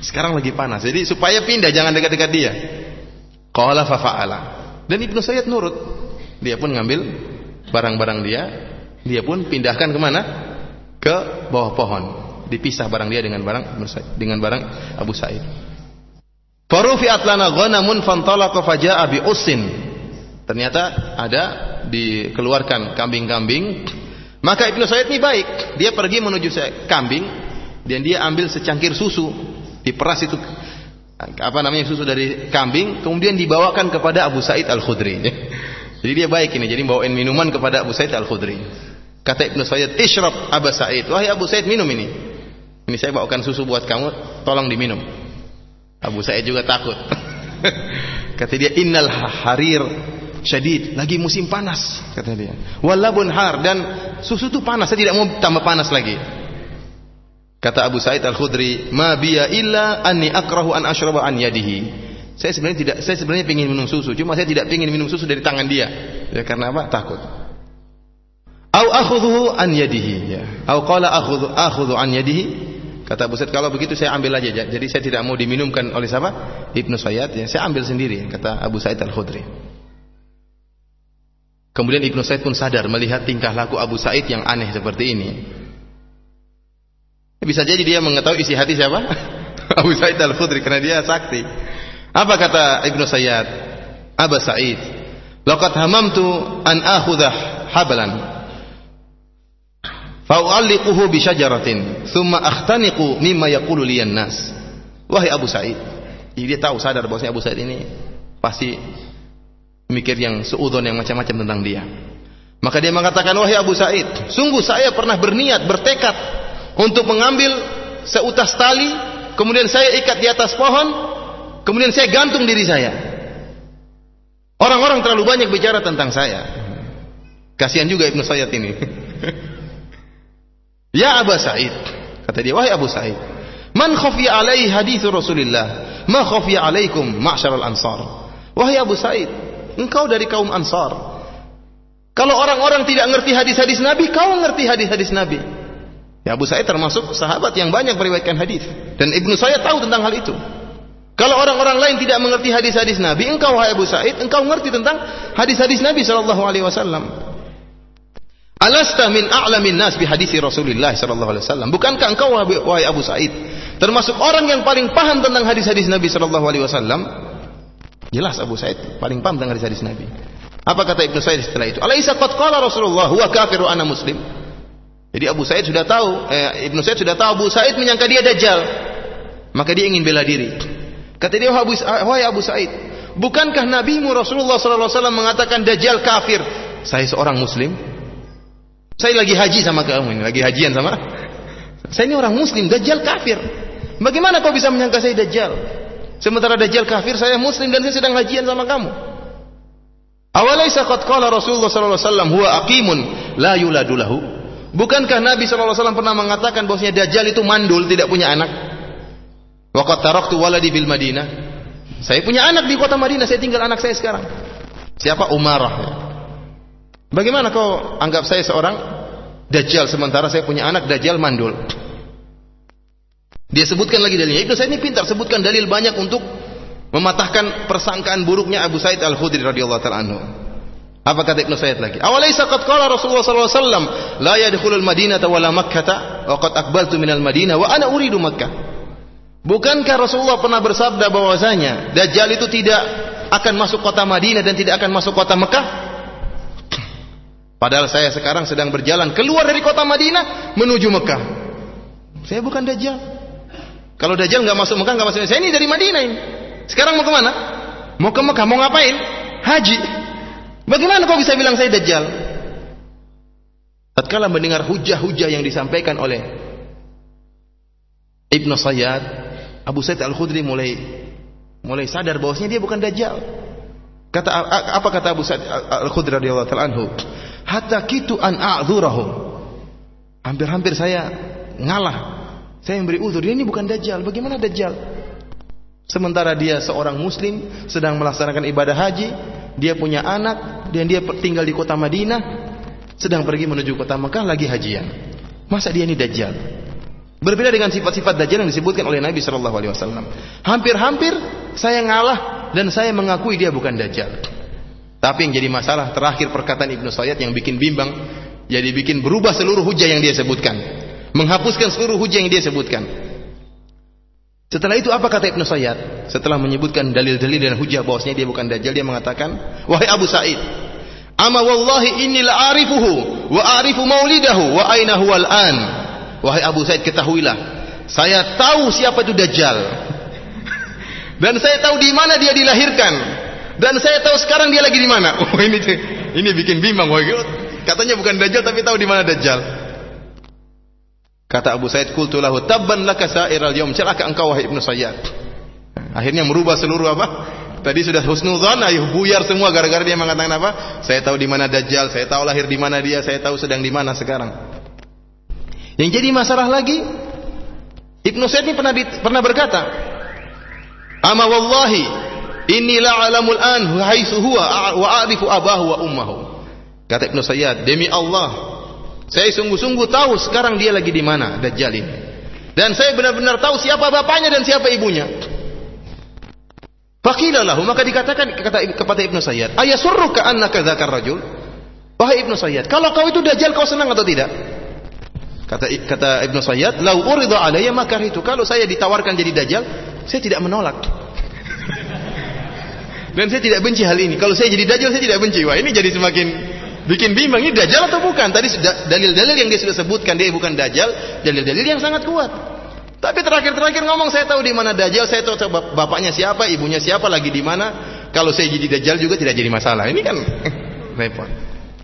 Sekarang lagi panas. Jadi supaya pindah jangan dekat-dekat dia. Qala fa fa'ala. Dan Ibnu Sayyid nurut. Dia pun ngambil barang-barang dia, dia pun pindahkan ke mana? Ke bawah pohon dipisah barang dia dengan barang dengan barang Abu Sa'id. Farufi'at lana ghanamun fantalaqa faja'a bi usin. Ternyata ada dikeluarkan kambing-kambing. Maka Ibnu Sa'id ini baik, dia pergi menuju kambing dan dia ambil secangkir susu, diperas itu apa namanya susu dari kambing, kemudian dibawakan kepada Abu Sa'id Al-Khudri. Jadi dia baik ini, jadi bawain minuman kepada Abu Sa'id Al-Khudri. Kata Ibnu Sa'id, "Ishrab Abu Sa'id." Wahai Abu Sa'id, minum ini. Ini saya bawakan susu buat kamu, tolong diminum. Abu Sa'id juga takut. kata dia, "Innal harir syadid, lagi musim panas," kata dia. "Walabun har dan susu itu panas, saya tidak mau tambah panas lagi." Kata Abu Sa'id Al-Khudri, "Ma biya illa anni akrahu an ashraba an yadihi." Saya sebenarnya tidak saya sebenarnya ingin minum susu, cuma saya tidak ingin minum susu dari tangan dia. Ya karena apa? Takut. Au akhudhu an yadihi ya. Au qala akhudhu akhudhu an yadihi. Kata Abu Sa'id, kalau begitu saya ambil aja. Jadi saya tidak mau diminumkan oleh siapa? Ibnu Sayyad ya. Saya ambil sendiri kata Abu Sa'id Al-Khudri. Kemudian Ibnu Said pun sadar melihat tingkah laku Abu Said yang aneh seperti ini. Bisa jadi dia mengetahui isi hati siapa? Abu Said Al-Khudri karena dia sakti. Apa kata Ibnu Sayyad? Abu Sa'id, "Laqad hamamtu an akhudha hablan fa'u'alliquhu bi syajaratin, thumma akhtaniqu mimma yaqulu liyan nas." Wahai Abu Sa'id, dia tahu sadar bahwasanya Abu Sa'id ini pasti mikir yang seudon yang macam-macam tentang dia. Maka dia mengatakan, "Wahai Abu Sa'id, sungguh saya pernah berniat, bertekad untuk mengambil seutas tali, kemudian saya ikat di atas pohon, Kemudian saya gantung diri saya. Orang-orang terlalu banyak bicara tentang saya. Kasihan juga Ibnu Sayyid ini. ya Abu Sa'id. Kata dia, wahai Abu Sa'id. Man khafiya alaihi hadithu Rasulullah. Ma khafiya alaikum ma'syaral ansar. Wahai Abu Sa'id. Engkau dari kaum Ansar. Kalau orang-orang tidak ngerti hadis-hadis Nabi, kau ngerti hadis-hadis Nabi. Ya Abu Sa'id termasuk sahabat yang banyak meriwayatkan hadis dan Ibnu saya tahu tentang hal itu. Kalau orang-orang lain tidak mengerti hadis-hadis Nabi, engkau wahai Abu Sa'id, engkau ngerti tentang hadis-hadis Nabi sallallahu alaihi wasallam. Alasta min a'lamin nas bi hadisi Rasulullah sallallahu alaihi wasallam. Bukankah engkau wahai Abu Sa'id termasuk orang yang paling paham tentang hadis-hadis Nabi sallallahu alaihi wasallam? Jelas Abu Sa'id paling paham tentang hadis-hadis Nabi. Apa kata Ibnu Sa'id setelah itu? Alaisa qad qala Rasulullah huwa kafiru ana muslim? Jadi Abu Sa'id sudah tahu, eh, Ibnu Sa'id sudah tahu Abu Sa'id menyangka dia dajjal. Maka dia ingin bela diri. Kata dia, "Wahai Abu Sa'id, bukankah nabimu Rasulullah sallallahu alaihi wasallam mengatakan dajjal kafir?" Saya seorang muslim. Saya lagi haji sama kamu ini, lagi hajian sama. Saya ini orang muslim, dajjal kafir. Bagaimana kau bisa menyangka saya dajjal? Sementara dajjal kafir, saya muslim dan saya sedang hajian sama kamu. Awalaisa qad qala Rasulullah sallallahu alaihi wasallam huwa aqimun la yuladu lahu? Bukankah Nabi SAW pernah mengatakan bahwasanya Dajjal itu mandul, tidak punya anak? Waqat taraktu waladi bil Madinah. Saya punya anak di kota Madinah, saya tinggal anak saya sekarang. Siapa? Umarah. Bagaimana kau anggap saya seorang Dajjal sementara saya punya anak Dajjal mandul? Dia sebutkan lagi dalilnya. Ibnu Sa'id ini pintar sebutkan dalil banyak untuk mematahkan persangkaan buruknya Abu Sa'id Al-Khudri radhiyallahu taala anhu. Apa kata Ibnu Sayyid lagi? Awalaysa qad qala Rasulullah sallallahu alaihi wasallam la yadkhulul Madinata wala Makkah wa qad aqbaltu minal Madinah wa ana uridu Makkah. Bukankah Rasulullah pernah bersabda bahwasanya Dajjal itu tidak akan masuk kota Madinah dan tidak akan masuk kota Mekah? Padahal saya sekarang sedang berjalan keluar dari kota Madinah menuju Mekah. Saya bukan Dajjal. Kalau Dajjal nggak masuk Mekah nggak masuk. Saya ini dari Madinah ini. Sekarang mau ke mana? Mau ke Mekah. Mau ngapain? Haji. Bagaimana kau bisa bilang saya dajjal? Tatkala mendengar hujah-hujah yang disampaikan oleh Ibnu Sayyad, Abu Said Al-Khudri mulai mulai sadar bahwasanya dia bukan dajjal. Kata apa kata Abu Said Al-Khudri radhiyallahu taala anhu? Hatta kitu an a'dzurahum. Hampir-hampir saya ngalah. Saya yang beri uzur, dia ini bukan dajjal. Bagaimana dajjal? Sementara dia seorang muslim sedang melaksanakan ibadah haji, dia punya anak dan dia tinggal di kota Madinah, sedang pergi menuju kota Mekah lagi hajian. Masa dia ini dajjal? Berbeda dengan sifat-sifat dajjal yang disebutkan oleh Nabi Shallallahu alaihi wasallam. Hampir-hampir saya ngalah dan saya mengakui dia bukan dajjal. Tapi yang jadi masalah terakhir perkataan Ibnu Sayyid yang bikin bimbang, jadi bikin berubah seluruh hujah yang dia sebutkan. Menghapuskan seluruh hujah yang dia sebutkan. Setelah itu apa kata Ibnu Sayyad? Setelah menyebutkan dalil-dalil dan hujah bahwasanya dia bukan dajjal, dia mengatakan, "Wahai Abu Sa'id, ama wallahi inni la arifuhu wa arifu maulidahu wa aina al-an." Wahai Abu Sa'id, ketahuilah, saya tahu siapa itu dajjal. Dan saya tahu di mana dia dilahirkan. Dan saya tahu sekarang dia lagi di mana. Oh, ini ini bikin bimbang. Katanya bukan dajjal tapi tahu di mana dajjal. Kata Abu Said, "Qultu lahu tabban laka sa'iral yaum." Celaka engkau wahai Ibnu Sayyad. Akhirnya merubah seluruh apa? Tadi sudah husnudzon, ayo buyar semua gara-gara dia mengatakan apa? Saya tahu di mana Dajjal, saya tahu lahir di mana dia, saya tahu sedang di mana sekarang. Yang jadi masalah lagi, Ibnu Said ini pernah pernah berkata, "Ama wallahi inni la'alamul an haitsu huwa wa a'rifu abahu wa ummahu." Kata Ibnu Sayyad, "Demi Allah, saya sungguh-sungguh tahu sekarang dia lagi di mana Dajjal ini. Dan saya benar-benar tahu siapa bapaknya dan siapa ibunya. Fakilalahu maka dikatakan kata kepada Ibnu Sayyid, "Ayasurruka annaka dzakar rajul?" Wahai Ibnu Sayyid, kalau kau itu dajjal kau senang atau tidak? Kata kata Ibnu Sayyid, "Lau urida alayya itu Kalau saya ditawarkan jadi dajjal, saya tidak menolak. Dan saya tidak benci hal ini. Kalau saya jadi dajjal saya tidak benci. Wah, ini jadi semakin bikin bimbang ini dajjal atau bukan? Tadi dalil-dalil yang dia sudah sebutkan dia bukan dajjal, dalil-dalil yang sangat kuat. Tapi terakhir-terakhir ngomong saya tahu di mana dajjal, saya tahu bapaknya siapa, ibunya siapa, lagi di mana. Kalau saya jadi dajjal juga tidak jadi masalah. Ini kan repot.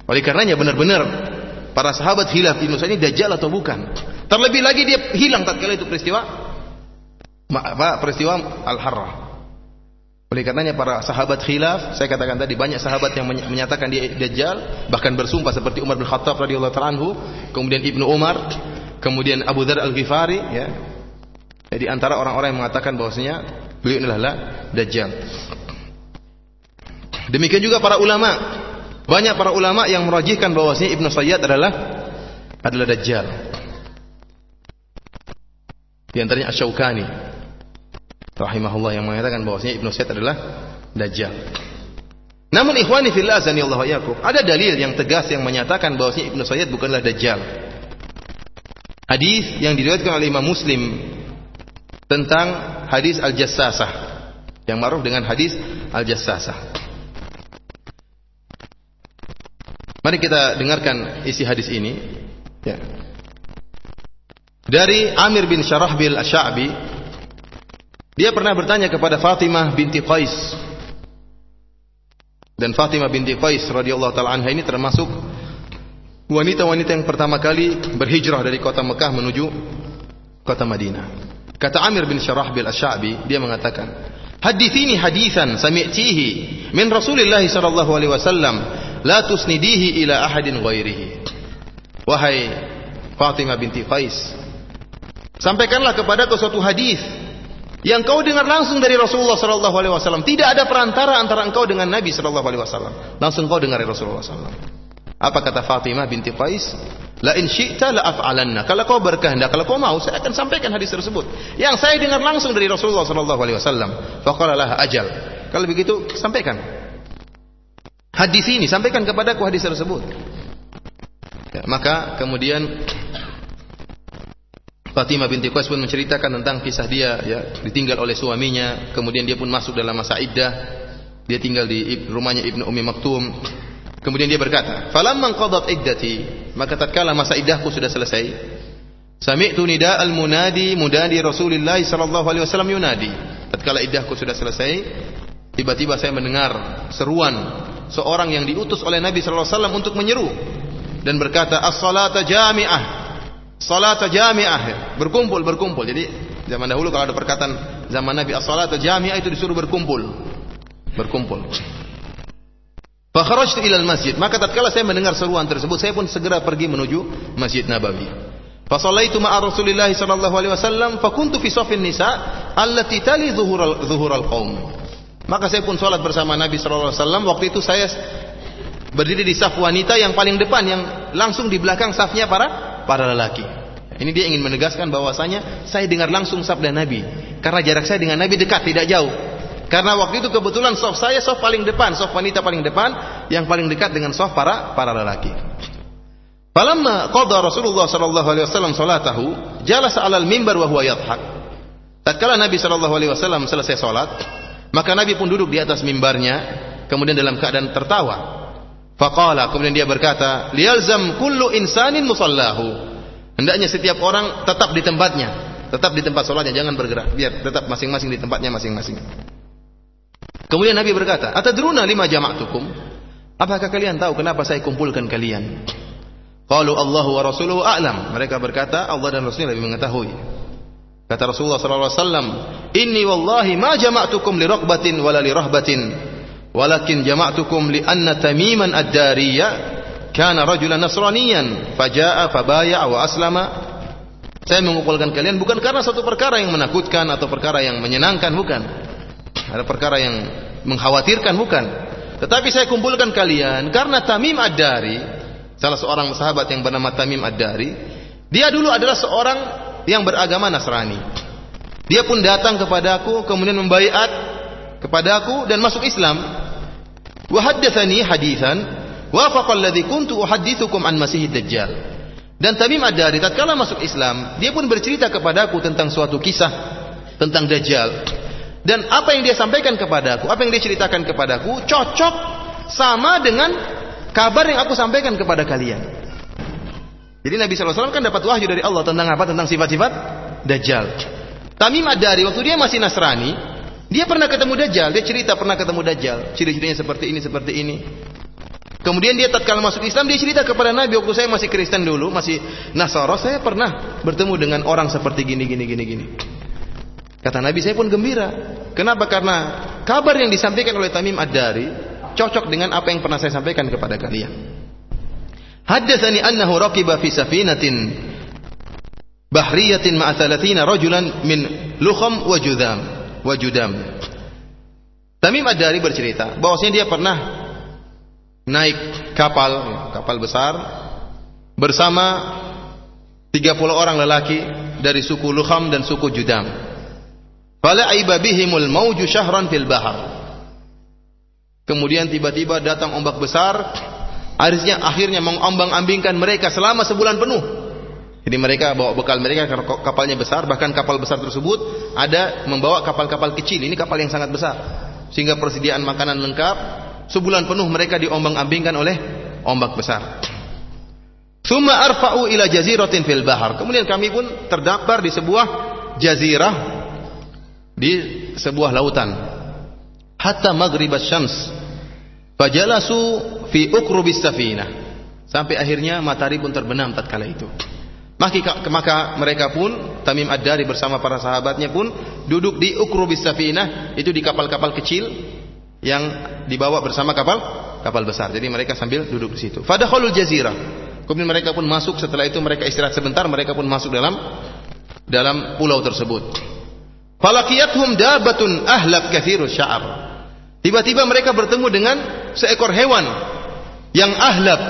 Oleh karenanya benar-benar para sahabat hilaf Ibnu ini dajjal atau bukan. Terlebih lagi dia hilang tatkala itu peristiwa apa peristiwa Al-Harrah. Oleh karenanya para sahabat khilaf, saya katakan tadi banyak sahabat yang menyatakan dia dajjal, bahkan bersumpah seperti Umar bin Khattab radhiyallahu anhu, kemudian Ibnu Umar, kemudian Abu Dzar Al-Ghifari ya. Jadi antara orang-orang yang mengatakan bahwasanya beliau adalah dajjal. Demikian juga para ulama. Banyak para ulama yang merajihkan bahwasanya Ibnu Sayyad adalah adalah dajjal. Di antaranya Asy-Syaukani rahimahullah yang mengatakan bahwasanya Ibnu Sayyad adalah dajjal. Namun ikhwani fillah azani Allah yakum, ada dalil yang tegas yang menyatakan bahwasanya Ibnu Sayyid bukanlah dajjal. Hadis yang diriwayatkan oleh Imam Muslim tentang hadis Al-Jassasah yang ma'ruf dengan hadis Al-Jassasah. Mari kita dengarkan isi hadis ini. Ya. Dari Amir bin Syarahbil Asy-Sya'bi, dia pernah bertanya kepada Fatimah binti Qais. Dan Fatimah binti Qais radhiyallahu taala anha ini termasuk wanita-wanita yang pertama kali berhijrah dari kota Mekah menuju kota Madinah. Kata Amir bin Syarahbil Asy-Sya'bi, dia mengatakan, "Hadithini hadisan sami'tihi min Rasulillah sallallahu alaihi wasallam la tusnidihi ila ahadin ghairihi. Wahai Fatimah binti Qais, sampaikanlah kepadaku suatu hadis yang kau dengar langsung dari Rasulullah sallallahu alaihi wasallam. Tidak ada perantara antara engkau dengan Nabi sallallahu alaihi wasallam. Langsung kau dengar dari Rasulullah wasallam. Apa kata Fatimah binti Qais? La in syi'ta la af'alanna. Kalau kau berkehendak, kalau kau mau, saya akan sampaikan hadis tersebut. Yang saya dengar langsung dari Rasulullah sallallahu alaihi wasallam. Ajal. Kalau begitu, sampaikan hadis ini, sampaikan kepadaku hadis tersebut. Ya, maka kemudian Fatimah binti Qais pun menceritakan tentang kisah dia ya ditinggal oleh suaminya, kemudian dia pun masuk dalam masa iddah. Dia tinggal di rumahnya Ibnu Ummi Maktum. Kemudian dia berkata, "Falamma qadat iddati," maka tatkala masa iddahku sudah selesai, sami'tu nida'al munadi munadi Rasulullah sallallahu alaihi wasallam yunadi. Tatkala iddahku sudah selesai, tiba-tiba saya mendengar seruan seorang yang diutus oleh Nabi sallallahu alaihi wasallam untuk menyeru dan berkata as-salata jami'ah. Salata jami'ah. Berkumpul, berkumpul. Jadi zaman dahulu kalau ada perkataan zaman Nabi as-salata jami'ah itu disuruh berkumpul. Berkumpul. Fa kharajtu ila masjid Maka tatkala saya mendengar seruan tersebut, saya pun segera pergi menuju Masjid Nabawi. Fa sallaitu ma'a Rasulillah sallallahu alaihi wasallam fa kuntu fi safin nisa allati tali zuhural zuhural qaum. Maka saya pun sholat bersama Nabi Shallallahu Alaihi Wasallam. Waktu itu saya berdiri di saf wanita yang paling depan, yang langsung di belakang safnya para para lelaki. Ini dia ingin menegaskan bahwasanya saya dengar langsung sabda Nabi. Karena jarak saya dengan Nabi dekat, tidak jauh. Karena waktu itu kebetulan soft saya soft paling depan, soft wanita paling depan, yang paling dekat dengan soft para para lelaki. Falamma qada Rasulullah sallallahu alaihi wasallam salatahu, jalasa 'alal mimbar wa huwa yadhhak. Tatkala Nabi sallallahu alaihi wasallam selesai salat, maka Nabi pun duduk di atas mimbarnya, kemudian dalam keadaan tertawa. Faqala, kemudian dia berkata, "Liyalzam kullu insanin musallahu." Hendaknya setiap orang tetap di tempatnya, tetap di tempat sholatnya, jangan bergerak, biar tetap masing-masing di tempatnya masing-masing. Kemudian Nabi berkata, "Atadruna lima jama'tukum?" Apakah kalian tahu kenapa saya kumpulkan kalian? Qalu Allahu wa rasuluhu a'lam. Mereka berkata, Allah dan Rasulnya lebih mengetahui. Kata Rasulullah sallallahu alaihi wasallam, "Inni wallahi ma jama'tukum li raqbatin wala li rahbatin, walakin jama'tukum li anna Tamiman ad-Dariyya kana rajulan nasraniyan, faja'a fabaya'a wa aslama." Saya mengumpulkan kalian bukan karena suatu perkara yang menakutkan atau perkara yang menyenangkan, bukan. Ada perkara yang mengkhawatirkan, bukan. Tetapi saya kumpulkan kalian karena Tamim ad-Dari, salah seorang sahabat yang bernama Tamim ad-Dari, dia dulu adalah seorang yang beragama Nasrani. Dia pun datang kepadaku kemudian membaiat kepadaku dan masuk Islam. Wa haditsan wafaqa alladhi kuntu uhaddithukum an Masihid Dajjal. Dan Tamim Ad-Dari tatkala masuk Islam, dia pun bercerita kepadaku tentang suatu kisah tentang Dajjal. Dan apa yang dia sampaikan kepadaku, apa yang dia ceritakan kepadaku cocok sama dengan kabar yang aku sampaikan kepada kalian. Jadi Nabi SAW kan dapat wahyu dari Allah tentang apa? Tentang sifat-sifat Dajjal. Tamim Ad-Dari waktu dia masih Nasrani, dia pernah ketemu Dajjal, dia cerita pernah ketemu Dajjal, ciri-cirinya seperti ini, seperti ini. Kemudian dia tatkala masuk Islam dia cerita kepada Nabi waktu saya masih Kristen dulu, masih Nasara, saya pernah bertemu dengan orang seperti gini gini gini gini. Kata Nabi saya pun gembira. Kenapa? Karena kabar yang disampaikan oleh Tamim Ad-Dari cocok dengan apa yang pernah saya sampaikan kepada kalian. Haddatsani annahu raqiba fi safinatin bahriyatin ma'a 30 rajulan min lukham wa judam wa judam. Tamim Ad-Dari bercerita bahwasanya dia pernah naik kapal, kapal besar bersama 30 orang lelaki dari suku Lukham dan suku Judam. Fala aiba bihimul mauju syahran fil bahar. Kemudian tiba-tiba datang ombak besar, akhirnya akhirnya mengombang-ambingkan mereka selama sebulan penuh. Jadi mereka bawa bekal mereka kapalnya besar, bahkan kapal besar tersebut ada membawa kapal-kapal kecil. Ini kapal yang sangat besar. Sehingga persediaan makanan lengkap, sebulan penuh mereka diombang-ambingkan oleh ombak besar. Summa arfa'u ila jaziratin fil bahar. Kemudian kami pun terdampar di sebuah jazirah di sebuah lautan. Hatta maghribas syams Fajalasu fi ukrubis safinah. Sampai akhirnya matahari pun terbenam tatkala itu. Maka, maka mereka pun Tamim Ad-Dari bersama para sahabatnya pun duduk di ukrubis safinah itu di kapal-kapal kecil yang dibawa bersama kapal kapal besar. Jadi mereka sambil duduk di situ. Fadakhalul jazirah. Kemudian mereka pun masuk setelah itu mereka istirahat sebentar mereka pun masuk dalam dalam pulau tersebut. Falakiyathum dabatun ahlak kathirus sya'ar. Tiba-tiba mereka bertemu dengan seekor hewan yang ahlab,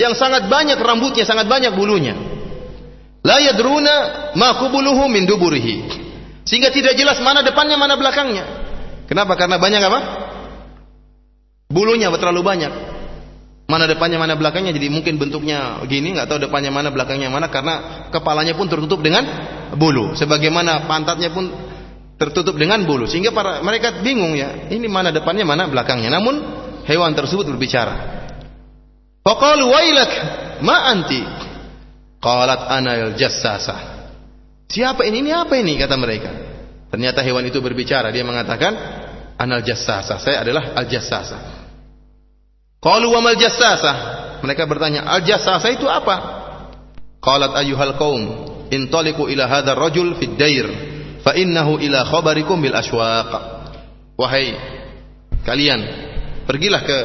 yang sangat banyak rambutnya, sangat banyak bulunya. La yadruna ma qubuluhu min duburihi. Sehingga tidak jelas mana depannya, mana belakangnya. Kenapa? Karena banyak apa? Bulunya terlalu banyak. Mana depannya, mana belakangnya. Jadi mungkin bentuknya gini, nggak tahu depannya mana, belakangnya mana. Karena kepalanya pun tertutup dengan bulu. Sebagaimana pantatnya pun tertutup dengan bulu sehingga para mereka bingung ya ini mana depannya mana belakangnya namun hewan tersebut berbicara faqalu wailak ma anti qalat ana al jassasa siapa ini? Ini apa ini? Kata mereka. Ternyata hewan itu berbicara. Dia mengatakan anal jassasa saya adalah al jassasa qalu wa mal jassasa mereka bertanya al jassasa itu apa? Qalat ayyuhal qaum intaliqu ila hadzal rajul fid dair fa innahu ila khabarikum bil aswaq wahai kalian pergilah ke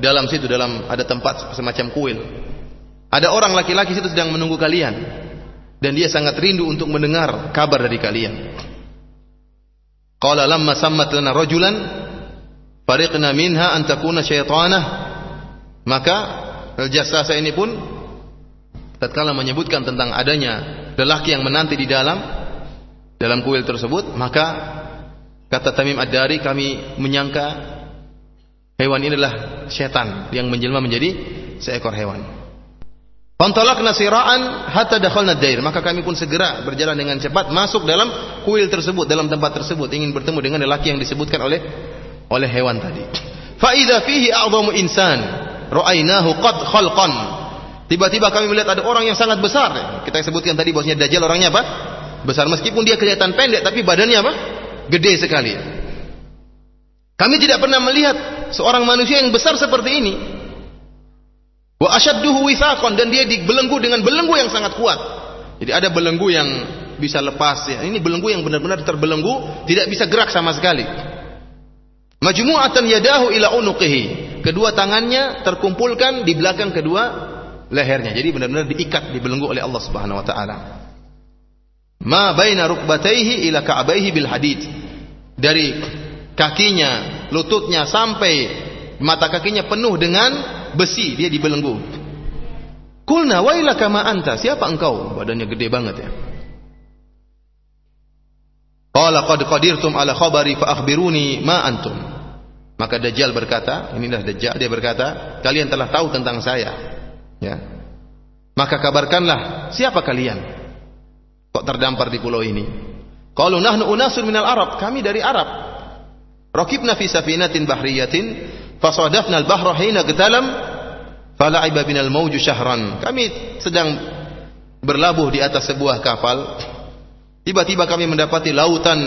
dalam situ dalam ada tempat semacam kuil ada orang laki-laki situ sedang menunggu kalian. Dan dia sangat rindu untuk mendengar kabar dari kalian. Qala lamma sammat lana rajulan fariqna minha an takuna syaitanah maka al-jassasa ini pun tatkala menyebutkan tentang adanya lelaki yang menanti di dalam dalam kuil tersebut, maka kata Tamim Ad-Dari kami menyangka hewan ini adalah setan yang menjelma menjadi seekor hewan. Fantalaqna sira'an hatta dakhalna dair. Maka kami pun segera berjalan dengan cepat masuk dalam kuil tersebut, dalam tempat tersebut ingin bertemu dengan lelaki yang disebutkan oleh oleh hewan tadi. Fa idza fihi a'dhamu insan ra'ainahu qad khalqan. Tiba-tiba kami melihat ada orang yang sangat besar. Kita sebutkan tadi bahwasanya Dajjal orangnya apa? besar meskipun dia kelihatan pendek tapi badannya apa? Gede sekali. Kami tidak pernah melihat seorang manusia yang besar seperti ini. Wa asyadduhu withaqan dan dia dibelenggu dengan belenggu yang sangat kuat. Jadi ada belenggu yang bisa lepas ya. Ini belenggu yang benar-benar terbelenggu, tidak bisa gerak sama sekali. Majmu'atan yadahu ila unuqihi. Kedua tangannya terkumpulkan di belakang kedua lehernya. Jadi benar-benar diikat, dibelenggu oleh Allah Subhanahu wa taala ma baina rukbatayhi ila ka'baihi bil hadid dari kakinya lututnya sampai mata kakinya penuh dengan besi dia dibelenggu kulna wailaka ma anta? Siapa engkau? Badannya gede banget ya. Qala qad qadirtum ala khabari fa akhbiruni ma antum. Maka dajjal berkata inilah dajjal dia berkata kalian telah tahu tentang saya. Ya. Maka kabarkanlah siapa kalian? Kok terdampar di pulau ini? Qalu nahnu unasun minal Arab, kami dari Arab. Rakibna fi safinatin bahriyatin fasadafna al-bahra hina qtalam fala'iba binal mawju syahran. Kami sedang berlabuh di atas sebuah kapal. Tiba-tiba kami mendapati lautan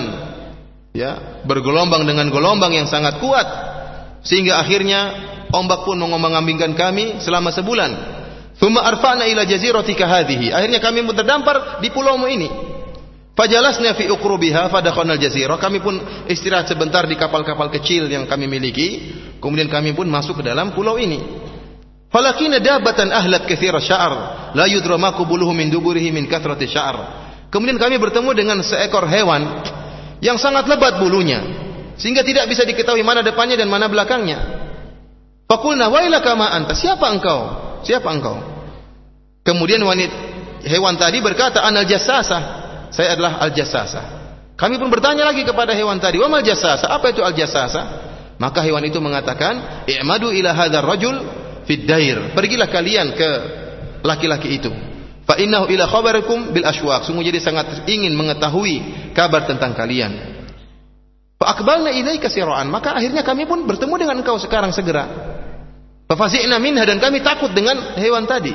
ya, bergelombang dengan gelombang yang sangat kuat sehingga akhirnya ombak pun mengombang-ambingkan kami selama sebulan. Thumma arfa'na ila jaziratika hadhihi. Akhirnya kami pun terdampar di pulaumu ini. Fajalasna fi uqrubiha fadakhalna al-jazirah. Kami pun istirahat sebentar di kapal-kapal kecil yang kami miliki. Kemudian kami pun masuk ke dalam pulau ini. Falakina dabatan ahlat kathira sya'ar. La yudra ma min duburihi min kathrati sya'ar. Kemudian kami bertemu dengan seekor hewan yang sangat lebat bulunya. sehingga tidak bisa diketahui mana depannya dan mana belakangnya. Fakulna wailaka anta? Siapa engkau? Siapa engkau? Kemudian wanita hewan tadi berkata, "Anal jassasa." Saya adalah al-jassasa. Kami pun bertanya lagi kepada hewan tadi, "Wa mal jassasa?" Apa itu al-jassasa? Maka hewan itu mengatakan, "I'madu ila hadzal rajul fid dair." Pergilah kalian ke laki-laki itu. Fa innahu ila khabarikum bil aswaq. Sungguh jadi sangat ingin mengetahui kabar tentang kalian. Fa aqbalna ilaika siraan. Maka akhirnya kami pun bertemu dengan engkau sekarang segera. Fa fazi'na minha dan kami takut dengan hewan tadi.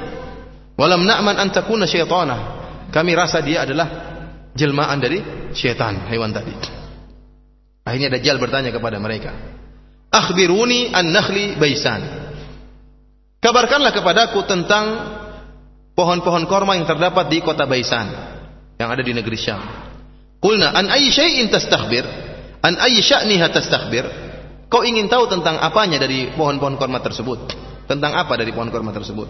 Walam na'man an takuna syaitana. Kami rasa dia adalah jelmaan dari syaitan, hewan tadi. Akhirnya Dajjal bertanya kepada mereka. Akhbiruni an nakhli baisan. Kabarkanlah kepadaku tentang pohon-pohon korma yang terdapat di kota Baisan yang ada di negeri Syam. Qulna an ayyi syai'in tastakhbir? An ayyi sya'niha tastakhbir? Kau ingin tahu tentang apanya dari pohon-pohon korma tersebut? Tentang apa dari pohon korma tersebut?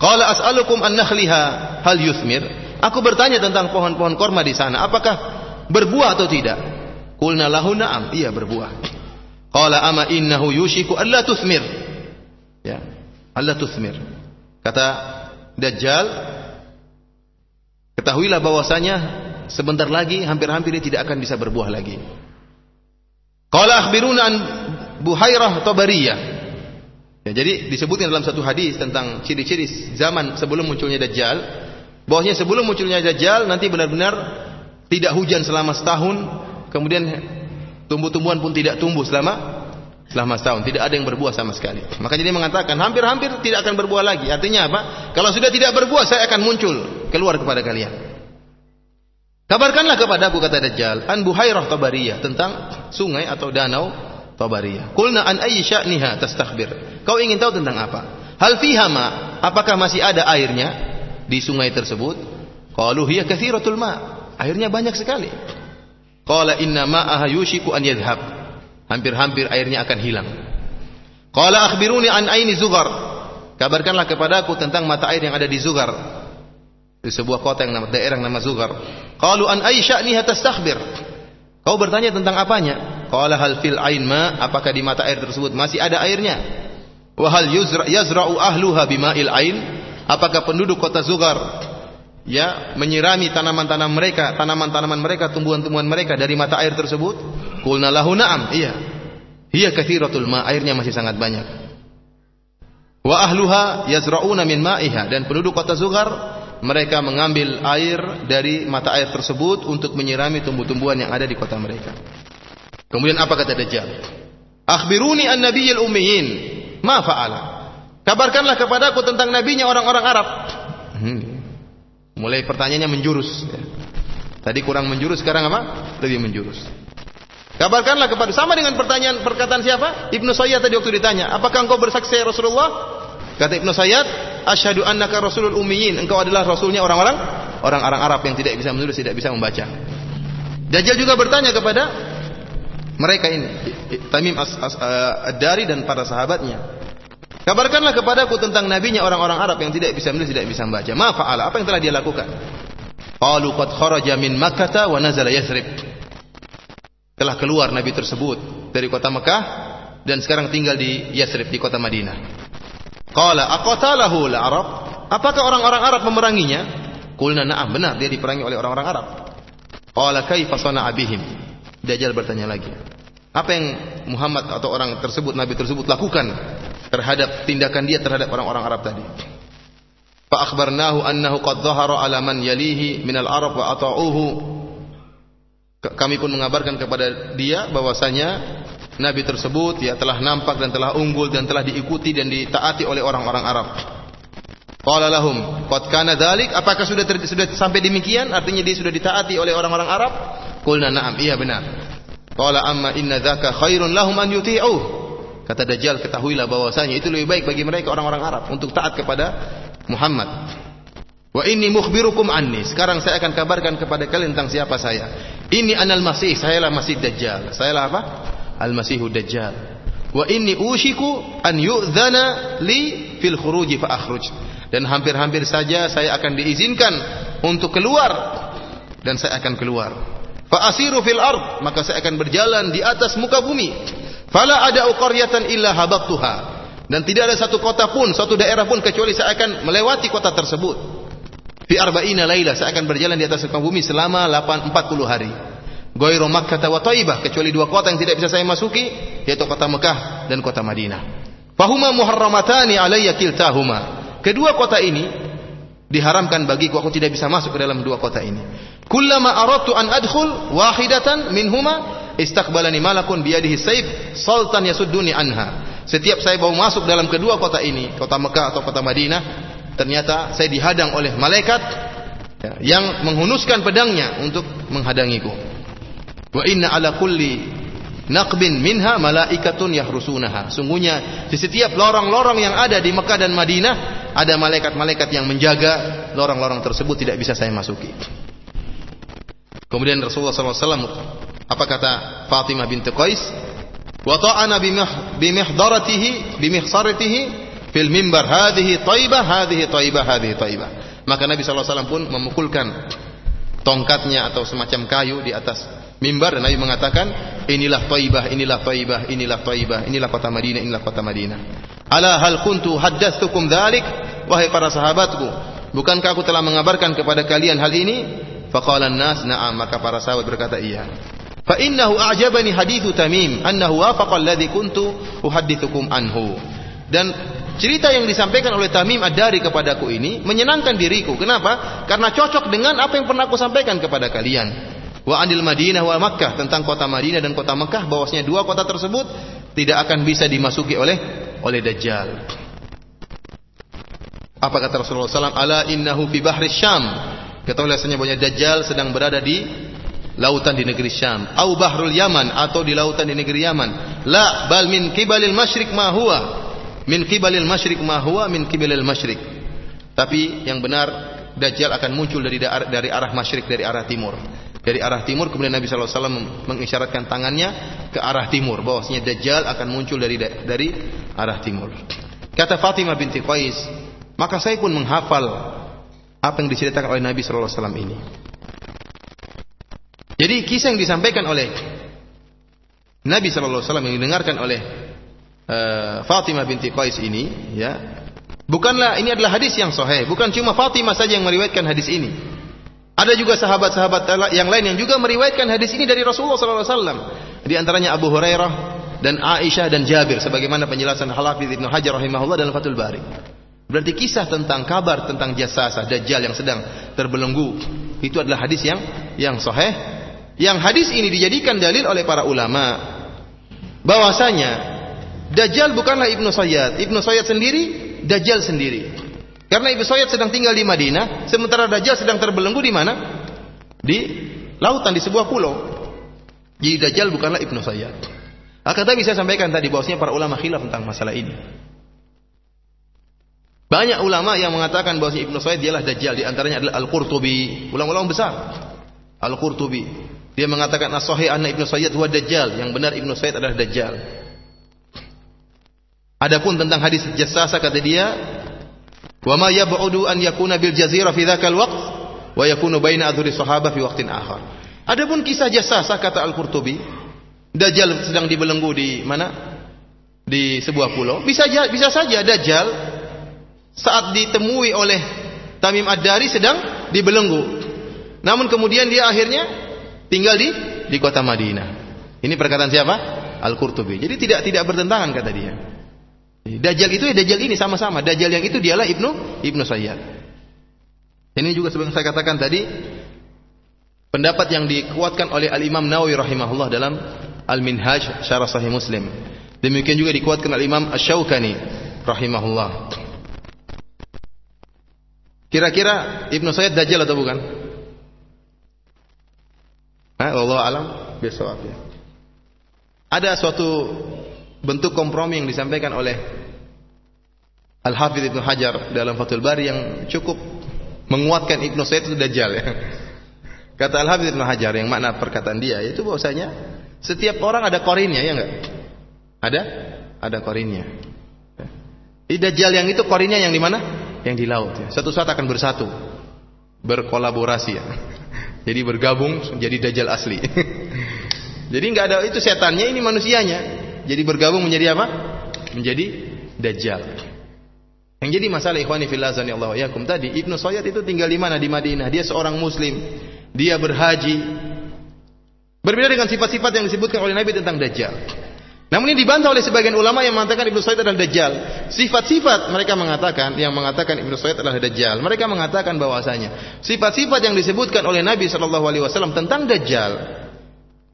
Qala as'alukum an nakhliha hal yuthmir? Aku bertanya tentang pohon-pohon korma di sana, apakah berbuah atau tidak? Qulna lahu na'am, iya berbuah. Qala ama innahu yushiku alla tuthmir. Ya, alla tuthmir. Kata Dajjal ketahuilah bahwasanya sebentar lagi hampir-hampir dia tidak akan bisa berbuah lagi. Qala akhbiruna an Buhairah Tabariyah. Ya, jadi disebutkan dalam satu hadis tentang ciri-ciri zaman sebelum munculnya Dajjal, bahwasanya sebelum munculnya Dajjal nanti benar-benar tidak hujan selama setahun, kemudian tumbuh-tumbuhan pun tidak tumbuh selama selama setahun. Tidak ada yang berbuah sama sekali. Maka jadi mengatakan hampir-hampir tidak akan berbuah lagi. Artinya apa? Kalau sudah tidak berbuah saya akan muncul keluar kepada kalian. Kabarkanlah kepada aku kata Dajjal an buhairah tabariyah tentang sungai atau danau tabariyah. Kulna an ayyi sya'niha tastakhbir kau ingin tahu tentang apa? Hal fiha ma? Apakah masih ada airnya di sungai tersebut? Qalu hiya katsiratul ma. Airnya banyak sekali qala inna ma'aha yushiku an yadhhab hampir-hampir airnya akan hilang. Qala akhbiruni an aini Zugar. Kabarkanlah kepadaku tentang mata air yang ada di Zugar. Di sebuah kota yang nama daerah yang nama Zugar. Qalu an ay sya'niha tastakhbir. Kau bertanya tentang apanya? Qala hal fil ain ma? Apakah di mata air tersebut masih ada airnya? Wa hal yazra'u ahluha bima'il ain? Apakah penduduk kota Zugar ya menyirami tanaman-tanaman mereka, tanaman-tanaman mereka, tumbuhan-tumbuhan mereka dari mata air tersebut? Kulna lahu na'am. Iya. Hiya ma. Airnya masih sangat banyak. Wa ahluha yazra'una min ma'iha. Dan penduduk kota Zuhar, mereka mengambil air dari mata air tersebut untuk menyirami tumbuh-tumbuhan yang ada di kota mereka. Kemudian apa kata Dajjal? Akhbiruni an nabiyyil ummiyin. Ma fa'ala. Kabarkanlah kepadaku tentang nabinya orang-orang Arab. Hmm. Mulai pertanyaannya menjurus. Tadi kurang menjurus, sekarang apa? Lebih menjurus. Kabarkanlah kepada sama dengan pertanyaan perkataan siapa? Ibnu Sayyad tadi waktu ditanya, "Apakah engkau bersaksi ya Rasulullah?" Kata Ibnu Sayyad, "Asyhadu annaka rasulul ummiyin." Engkau adalah rasulnya orang-orang orang-orang Arab yang tidak bisa menulis, tidak bisa membaca. Dajjal juga bertanya kepada mereka ini, Tamim Ad-Dari dan para sahabatnya. Kabarkanlah kepadaku tentang nabinya orang-orang Arab yang tidak bisa menulis, tidak bisa membaca. Ma fa'ala? Apa yang telah dia lakukan? Qalu qad kharaja min Makkah wa nazala Yathrib telah keluar Nabi tersebut dari kota Mekah dan sekarang tinggal di Yathrib di kota Madinah. Qala aqatalahu al-Arab? Apakah orang-orang Arab memeranginya? Qulna na'am, benar dia diperangi oleh orang-orang Arab. Qala kaifa sana'a bihim? Dajjal bertanya lagi. Apa yang Muhammad atau orang tersebut Nabi tersebut lakukan terhadap tindakan dia terhadap orang-orang Arab tadi? Fa akhbarnahu annahu qad dhahara ala man yalihi min al-Arab wa ata'uhu kami pun mengabarkan kepada dia bahwasanya Nabi tersebut ya telah nampak dan telah unggul dan telah diikuti dan ditaati oleh orang-orang Arab. Qala lahum, qad kana dzalik? Apakah sudah ter, sudah sampai demikian? Artinya dia sudah ditaati oleh orang-orang Arab? Qulna na'am, iya benar. Qala amma inna dzaka khairun lahum an yuti'uh. Kata Dajjal, ketahuilah bahwasanya itu lebih baik bagi mereka orang-orang Arab untuk taat kepada Muhammad. Wa inni mukhbirukum anni. Sekarang saya akan kabarkan kepada kalian tentang siapa saya. Ini anal masih, saya lah masih dajjal. Saya lah apa? Al masihu dajjal. Wa inni ushiku an yu'dhana li fil khuruji fa akhruj. Dan hampir-hampir saja saya akan diizinkan untuk keluar dan saya akan keluar. Fa asiru fil ard, maka saya akan berjalan di atas muka bumi. Fala ada qaryatan illa habaqtuha. Dan tidak ada satu kota pun, satu daerah pun kecuali saya akan melewati kota tersebut. Fi arba'ina laila, saya akan berjalan di atas muka bumi selama 8 40 hari. Ghairu Makkah wa Taibah, kecuali dua kota yang tidak bisa saya masuki, yaitu kota Mekah dan kota Madinah. Fahuma muharramatani alayya kiltahuma. Kedua kota ini diharamkan bagiku aku tidak bisa masuk ke dalam dua kota ini. Kullama aradtu an adkhul wahidatan minhuma istaqbalani malakun biyadihi sayf sultan yasudduni anha. Setiap saya mau masuk dalam kedua kota ini, kota Mekah atau kota Madinah, ternyata saya dihadang oleh malaikat ya, yang menghunuskan pedangnya untuk menghadangiku. Wa inna ala kulli naqbin minha malaikatun yahrusunaha. Sungguhnya di setiap lorong-lorong yang ada di Mekah dan Madinah ada malaikat-malaikat yang menjaga lorong-lorong tersebut tidak bisa saya masuki. Kemudian Rasulullah SAW apa kata Fatimah binti Qais? Wa ta'ana bimihdaratihi bimihsaratihi fil mimbar hadhihi thaibah hadhihi thaibah hadhihi thaibah. Maka Nabi SAW pun memukulkan tongkatnya atau semacam kayu di atas mimbar dan Nabi mengatakan inilah thaibah inilah thaibah inilah thaibah inilah kota Madinah inilah kota Madinah. Ala hal kuntu haddatsukum dzalik wahai para sahabatku bukankah aku telah mengabarkan kepada kalian hal ini? Faqala nas na'am maka para sahabat berkata iya. Fa innahu a'jabani hadithu Tamim annahu wafaqa alladhi kuntu uhaddithukum anhu. Dan cerita yang disampaikan oleh Tamim Ad-Dari kepadaku ini menyenangkan diriku. Kenapa? Karena cocok dengan apa yang pernah aku sampaikan kepada kalian. Wa anil Madinah wa Makkah tentang kota Madinah dan kota Makkah bahwasanya dua kota tersebut tidak akan bisa dimasuki oleh oleh Dajjal. Apa kata Rasulullah SAW? Ala innahu fi bahri Syam. Ketahuilah bahwa Dajjal sedang berada di lautan di negeri Syam, au bahrul Yaman atau di lautan di negeri Yaman. La bal min kibalil masyriq ma huwa. Min kibalil masyriq ma huwa min kibalil masyriq. Tapi yang benar Dajjal akan muncul dari dari arah masyrik dari arah timur. Dari arah timur kemudian Nabi sallallahu alaihi wasallam mengisyaratkan tangannya ke arah timur bahwasanya Dajjal akan muncul dari dari arah timur. Kata Fatimah binti Qais, maka saya pun menghafal apa yang diceritakan oleh Nabi sallallahu alaihi wasallam ini. Jadi kisah yang disampaikan oleh Nabi Wasallam yang didengarkan oleh uh, Fatimah binti Qais ini, ya, bukanlah ini adalah hadis yang sahih. Bukan cuma Fatimah saja yang meriwayatkan hadis ini. Ada juga sahabat-sahabat yang lain yang juga meriwayatkan hadis ini dari Rasulullah Wasallam. Di antaranya Abu Hurairah dan Aisyah dan Jabir, sebagaimana penjelasan Halafidh Ibnu Hajar rahimahullah dalam Fathul Bari. Berarti kisah tentang kabar tentang jasasa Dajjal yang sedang terbelenggu itu adalah hadis yang yang sahih yang hadis ini dijadikan dalil oleh para ulama bahwasanya Dajjal bukanlah Ibnu Sayyad. Ibnu Sayyad sendiri, Dajjal sendiri. Karena Ibnu Sayyad sedang tinggal di Madinah, sementara Dajjal sedang terbelenggu di mana? Di lautan di sebuah pulau. Jadi Dajjal bukanlah Ibnu Sayyad. Akan tapi saya sampaikan tadi bahwasanya para ulama khilaf tentang masalah ini. Banyak ulama yang mengatakan bahwa Ibnu Sayyid dialah Dajjal, di antaranya adalah Al-Qurtubi, ulama-ulama besar. Al-Qurtubi. Dia mengatakan as-sahih anna Ibnu Sayyid huwa dajjal. Yang benar Ibnu Sayyid adalah dajjal. Adapun tentang hadis jassasa kata dia, "Wa ma yab'udu an yakuna bil jazira fi dzakal waqt wa yakunu baina adhuri sahabah fi waqtin akhar." Adapun kisah jassasa kata Al-Qurtubi, dajjal sedang dibelenggu di mana? Di sebuah pulau. Bisa bisa saja dajjal saat ditemui oleh Tamim Ad-Dari sedang dibelenggu. Namun kemudian dia akhirnya tinggal di di kota Madinah. Ini perkataan siapa? Al-Qurtubi. Jadi tidak tidak bertentangan kata dia. Dajjal itu ya Dajjal ini sama-sama. Dajjal yang itu dialah Ibnu Ibnu Sayyad. Ini juga sebenarnya saya katakan tadi pendapat yang dikuatkan oleh Al-Imam Nawawi rahimahullah dalam Al-Minhaj Syarah Sahih Muslim. Demikian juga dikuatkan oleh Imam Asy-Syaukani rahimahullah. Kira-kira Ibnu Sayyad Dajjal atau bukan? Nah, Allah alam besok ya. Ada suatu bentuk kompromi yang disampaikan oleh Al-Hafidh Ibnu Hajar dalam Fathul Bari yang cukup menguatkan Ibnu Said itu dajjal ya. Kata Al-Hafidh Ibnu Hajar yang makna perkataan dia itu bahwasanya setiap orang ada korinnya ya enggak? Ada? Ada korinnya. Di dajjal yang itu korinnya yang di mana? Yang di laut ya. Satu saat akan bersatu. Berkolaborasi ya. Jadi bergabung jadi dajjal asli. jadi nggak ada itu setannya ini manusianya. Jadi bergabung menjadi apa? Menjadi dajjal. Yang jadi masalah ikhwani fillah Allah yakum tadi Ibnu Sayyid itu tinggal di mana di Madinah. Dia seorang muslim. Dia berhaji. Berbeda dengan sifat-sifat yang disebutkan oleh Nabi tentang dajjal. Namun ini dibantah oleh sebagian ulama yang mengatakan Ibnu Sayyid adalah dajjal. Sifat-sifat mereka mengatakan yang mengatakan Ibnu Sayyid adalah dajjal. Mereka mengatakan bahwasanya sifat-sifat yang disebutkan oleh Nabi sallallahu alaihi wasallam tentang dajjal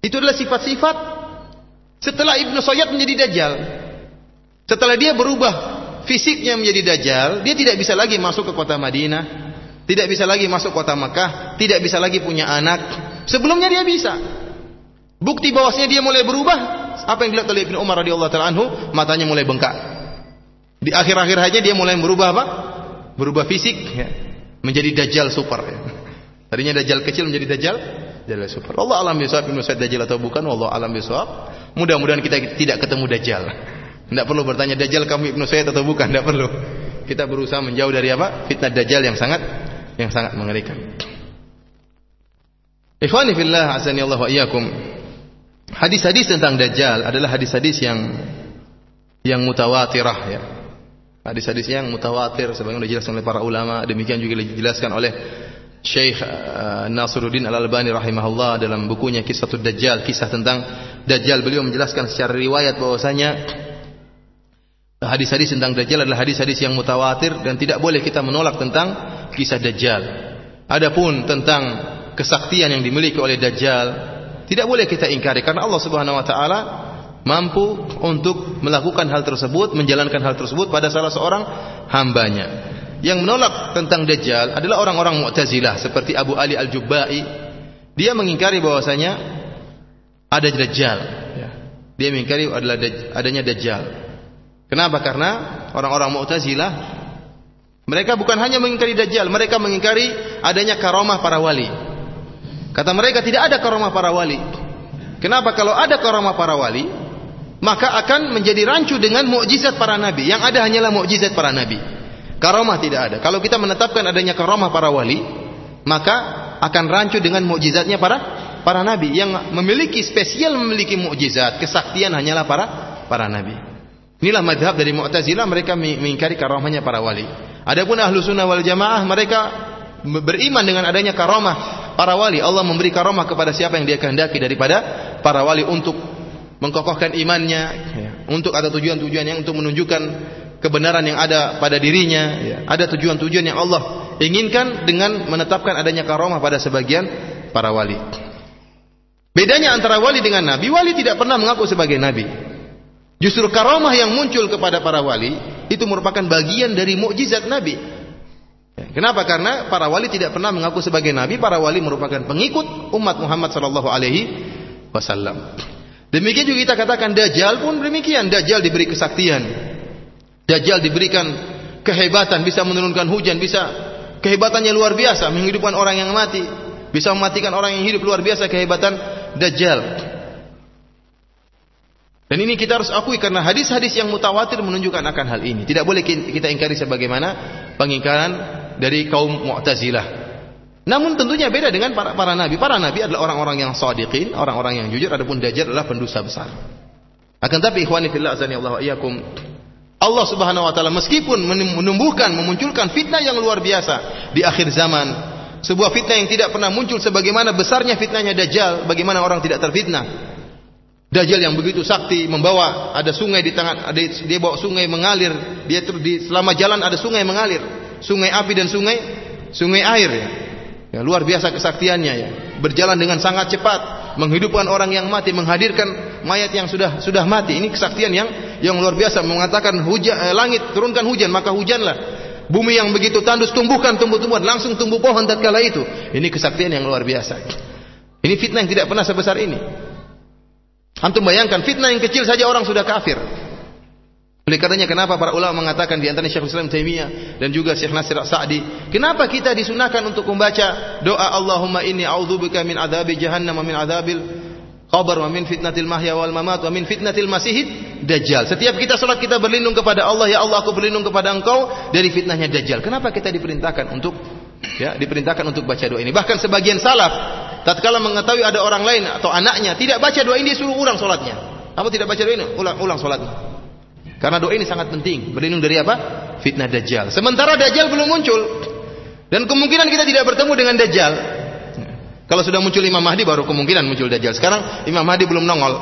itu adalah sifat-sifat setelah Ibnu Sayyid menjadi dajjal. Setelah dia berubah fisiknya menjadi dajjal, dia tidak bisa lagi masuk ke kota Madinah, tidak bisa lagi masuk kota Makkah, tidak bisa lagi punya anak. Sebelumnya dia bisa. Bukti bahwasanya dia mulai berubah apa yang dilihat oleh Ibnu Umar radhiyallahu taala anhu, matanya mulai bengkak. Di akhir-akhir hayatnya dia mulai berubah apa? Berubah fisik ya. menjadi dajjal super ya. Tadinya dajjal kecil menjadi dajjal dajjal super. Allah alam bisawab Ibnu Sa'id dajjal atau bukan, Allah alam bisawab. Mudah-mudahan kita tidak ketemu dajjal. Tidak perlu bertanya dajjal kamu Ibnu Sa'id atau bukan, tidak perlu. Kita berusaha menjauh dari apa? Fitnah dajjal yang sangat yang sangat mengerikan. Ikhwani fillah azani Allah wa iyyakum. Hadis-hadis tentang Dajjal adalah hadis-hadis yang yang mutawatirah ya. Hadis-hadis yang mutawatir sebagaimana dijelaskan oleh para ulama, demikian juga dijelaskan oleh Syekh uh, Nasruddin Al-Albani rahimahullah dalam bukunya Kisah Dajjal, kisah tentang Dajjal. Beliau menjelaskan secara riwayat bahwasanya hadis-hadis tentang Dajjal adalah hadis-hadis yang mutawatir dan tidak boleh kita menolak tentang kisah Dajjal. Adapun tentang kesaktian yang dimiliki oleh Dajjal, tidak boleh kita ingkari karena Allah Subhanahu wa taala mampu untuk melakukan hal tersebut, menjalankan hal tersebut pada salah seorang hambanya. Yang menolak tentang Dajjal adalah orang-orang Mu'tazilah seperti Abu Ali Al-Jubba'i. Dia mengingkari bahwasanya ada Dajjal. Ya. Dia mengingkari adalah adanya Dajjal. Kenapa? Karena orang-orang Mu'tazilah mereka bukan hanya mengingkari Dajjal, mereka mengingkari adanya karamah para wali. Kata mereka tidak ada karomah para wali. Kenapa kalau ada karomah para wali, maka akan menjadi rancu dengan mukjizat para nabi. Yang ada hanyalah mukjizat para nabi. Karomah tidak ada. Kalau kita menetapkan adanya karomah para wali, maka akan rancu dengan mukjizatnya para para nabi yang memiliki spesial memiliki mukjizat, kesaktian hanyalah para para nabi. Inilah madhab dari Mu'tazilah mereka mengingkari karomahnya para wali. Adapun ahlu sunnah wal jamaah mereka beriman dengan adanya karomah para wali. Allah memberi karamah kepada siapa yang dia kehendaki daripada para wali untuk mengkokohkan imannya, ya. untuk ada tujuan-tujuan yang untuk menunjukkan kebenaran yang ada pada dirinya. Ya. Ada tujuan-tujuan yang Allah inginkan dengan menetapkan adanya karamah pada sebagian para wali. Bedanya antara wali dengan nabi, wali tidak pernah mengaku sebagai nabi. Justru karamah yang muncul kepada para wali itu merupakan bagian dari mukjizat nabi. Kenapa? Karena para wali tidak pernah mengaku sebagai nabi, para wali merupakan pengikut umat Muhammad sallallahu alaihi wasallam. Demikian juga kita katakan Dajjal pun demikian, Dajjal diberi kesaktian. Dajjal diberikan kehebatan, bisa menurunkan hujan, bisa kehebatannya luar biasa, menghidupkan orang yang mati, bisa mematikan orang yang hidup luar biasa kehebatan Dajjal. Dan ini kita harus akui karena hadis-hadis yang mutawatir menunjukkan akan hal ini. Tidak boleh kita ingkari sebagaimana pengingkaran dari kaum Mu'tazilah. Namun tentunya beda dengan para, para nabi. Para nabi adalah orang-orang yang sadiqin, orang-orang yang jujur, adapun Dajjal adalah pendusta besar. Akan tapi ikhwani fillah azani Allah iyyakum Allah Subhanahu wa taala meskipun menumbuhkan memunculkan fitnah yang luar biasa di akhir zaman, sebuah fitnah yang tidak pernah muncul sebagaimana besarnya fitnahnya Dajjal, bagaimana orang tidak terfitnah. Dajjal yang begitu sakti membawa ada sungai di tangan ada dia bawa sungai mengalir, dia di selama jalan ada sungai mengalir sungai api dan sungai sungai air ya. ya luar biasa kesaktiannya ya. Berjalan dengan sangat cepat, menghidupkan orang yang mati, menghadirkan mayat yang sudah sudah mati. Ini kesaktian yang yang luar biasa mengatakan hujan eh, langit turunkan hujan, maka hujanlah. Bumi yang begitu tandus tumbuhkan tumbuh-tumbuhan, langsung tumbuh pohon tatkala itu. Ini kesaktian yang luar biasa. Ini fitnah yang tidak pernah sebesar ini. Antum bayangkan fitnah yang kecil saja orang sudah kafir. Oleh karenanya kenapa para ulama mengatakan di antara Syekh Islam Taimiyah dan juga Syekh Nasir Sa'di, kenapa kita disunahkan untuk membaca doa Allahumma inni a'udzubika min adzabi jahannam wa min adzabil qabr wa min fitnatil mahya wal mamat wa min fitnatil masihid dajjal. Setiap kita salat kita berlindung kepada Allah, ya Allah aku berlindung kepada Engkau dari fitnahnya dajjal. Kenapa kita diperintahkan untuk ya diperintahkan untuk baca doa ini? Bahkan sebagian salaf tatkala mengetahui ada orang lain atau anaknya tidak baca doa ini dia suruh ulang salatnya. Kamu tidak baca doa ini, ulang ulang salatnya. Karena doa ini sangat penting, berlindung dari apa? Fitnah Dajjal. Sementara Dajjal belum muncul. Dan kemungkinan kita tidak bertemu dengan Dajjal. Kalau sudah muncul Imam Mahdi baru kemungkinan muncul Dajjal. Sekarang Imam Mahdi belum nongol.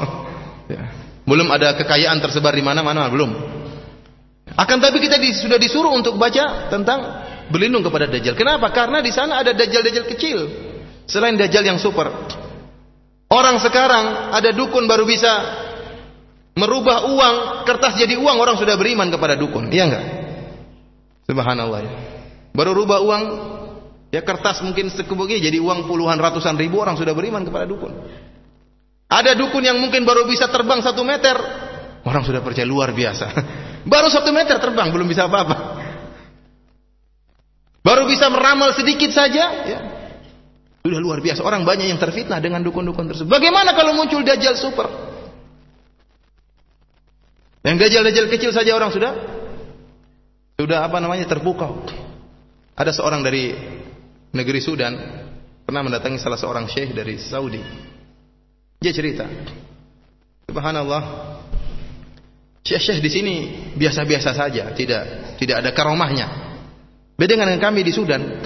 Belum ada kekayaan tersebar di mana-mana, belum. Akan tapi kita sudah disuruh untuk baca tentang berlindung kepada Dajjal. Kenapa? Karena di sana ada Dajjal-Dajjal kecil. Selain Dajjal yang super. Orang sekarang ada dukun baru bisa merubah uang kertas jadi uang orang sudah beriman kepada dukun. Iya enggak? Subhanallah ya. Baru rubah uang ya kertas mungkin sekebegi jadi uang puluhan ratusan ribu orang sudah beriman kepada dukun. Ada dukun yang mungkin baru bisa terbang satu meter, orang sudah percaya luar biasa. Baru satu meter terbang belum bisa apa-apa. Baru bisa meramal sedikit saja, ya. Sudah luar biasa. Orang banyak yang terfitnah dengan dukun-dukun tersebut. Bagaimana kalau muncul dajjal super? Yang dajjal-dajjal kecil saja orang sudah sudah apa namanya terpukau. Ada seorang dari negeri Sudan pernah mendatangi salah seorang syekh dari Saudi. Dia cerita, Subhanallah, syekh-syekh di sini biasa-biasa saja, tidak tidak ada karomahnya. Beda dengan kami di Sudan.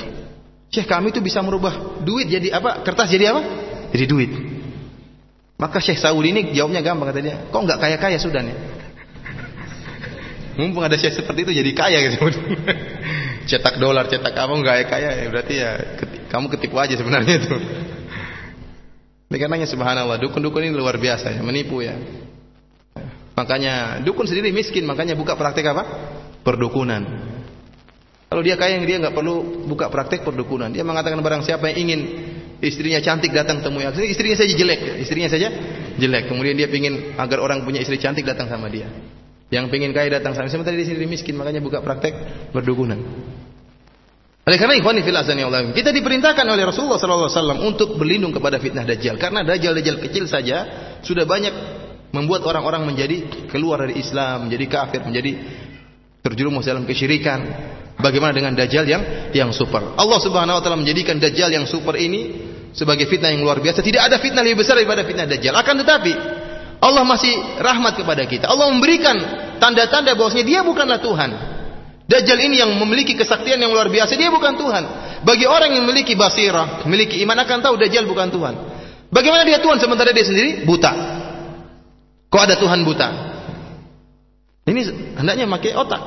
Syekh kami itu bisa merubah duit jadi apa? Kertas jadi apa? Jadi duit. Maka Syekh Saudi ini jawabnya gampang kata dia. Kok nggak kaya-kaya Sudan ya? Mumpung ada syekh seperti itu jadi kaya gitu. cetak dolar, cetak apa nggak kaya ya berarti ya ketik, kamu ketipu aja sebenarnya itu. Ini karenanya subhanallah dukun-dukun ini luar biasa ya menipu ya. Makanya dukun sendiri miskin makanya buka praktek apa? Perdukunan. Kalau dia kaya dia nggak perlu buka praktek perdukunan. Dia mengatakan barang siapa yang ingin istrinya cantik datang temui aku. Istrinya saja jelek, istrinya saja jelek. Kemudian dia ingin agar orang punya istri cantik datang sama dia. Yang pengen kaya datang sana. Sementara di sini miskin, makanya buka praktek berdukunan. Oleh karena ikhwani fil azani Allah, kita diperintahkan oleh Rasulullah sallallahu wasallam untuk berlindung kepada fitnah dajjal karena dajjal-dajjal kecil saja sudah banyak membuat orang-orang menjadi keluar dari Islam, menjadi kafir, menjadi terjerumus dalam kesyirikan. Bagaimana dengan dajjal yang yang super? Allah Subhanahu wa taala menjadikan dajjal yang super ini sebagai fitnah yang luar biasa. Tidak ada fitnah lebih besar daripada fitnah dajjal. Akan tetapi Allah masih rahmat kepada kita. Allah memberikan tanda-tanda bahwasanya dia bukanlah Tuhan. Dajjal ini yang memiliki kesaktian yang luar biasa, dia bukan Tuhan. Bagi orang yang memiliki basirah, memiliki iman akan tahu Dajjal bukan Tuhan. Bagaimana dia Tuhan sementara dia sendiri buta? Kok ada Tuhan buta? Ini hendaknya pakai otak.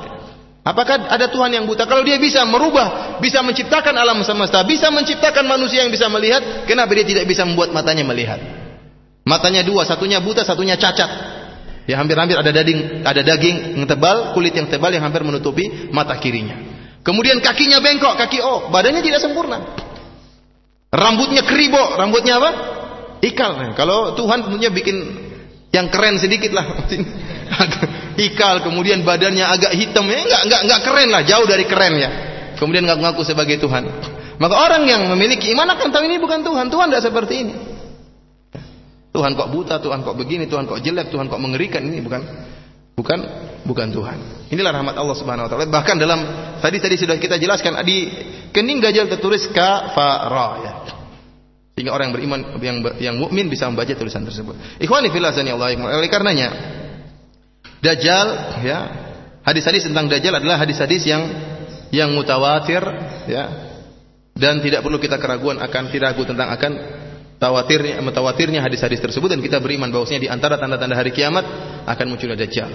Apakah ada Tuhan yang buta? Kalau dia bisa merubah, bisa menciptakan alam semesta, bisa menciptakan manusia yang bisa melihat, kenapa dia tidak bisa membuat matanya melihat? Matanya dua, satunya buta, satunya cacat. Ya hampir-hampir ada daging, ada daging yang tebal, kulit yang tebal yang hampir menutupi mata kirinya. Kemudian kakinya bengkok, kaki oh, badannya tidak sempurna. Rambutnya keribo, rambutnya apa? Ikal. Kalau Tuhan punya bikin yang keren sedikit lah. Ikal, kemudian badannya agak hitam ya, enggak enggak enggak keren lah, jauh dari keren ya. Kemudian ngaku-ngaku sebagai Tuhan. Maka orang yang memiliki iman akan tahu ini bukan Tuhan. Tuhan tidak seperti ini. Tuhan kok buta, Tuhan kok begini, Tuhan kok jelek, Tuhan kok mengerikan ini bukan bukan bukan Tuhan. Inilah rahmat Allah Subhanahu wa taala. Bahkan dalam tadi tadi sudah kita jelaskan di kening gajal tertulis kafara ya. Sehingga orang yang beriman yang yang mukmin bisa membaca tulisan tersebut. Ikhwani fillah Allah. Oleh karenanya Dajjal ya, hadis-hadis tentang Dajjal adalah hadis-hadis yang yang mutawatir ya. Dan tidak perlu kita keraguan akan tidak tentang akan tawatirnya mutawatirnya hadis-hadis tersebut dan kita beriman bahwasanya di antara tanda-tanda hari kiamat akan munculnya dajjal.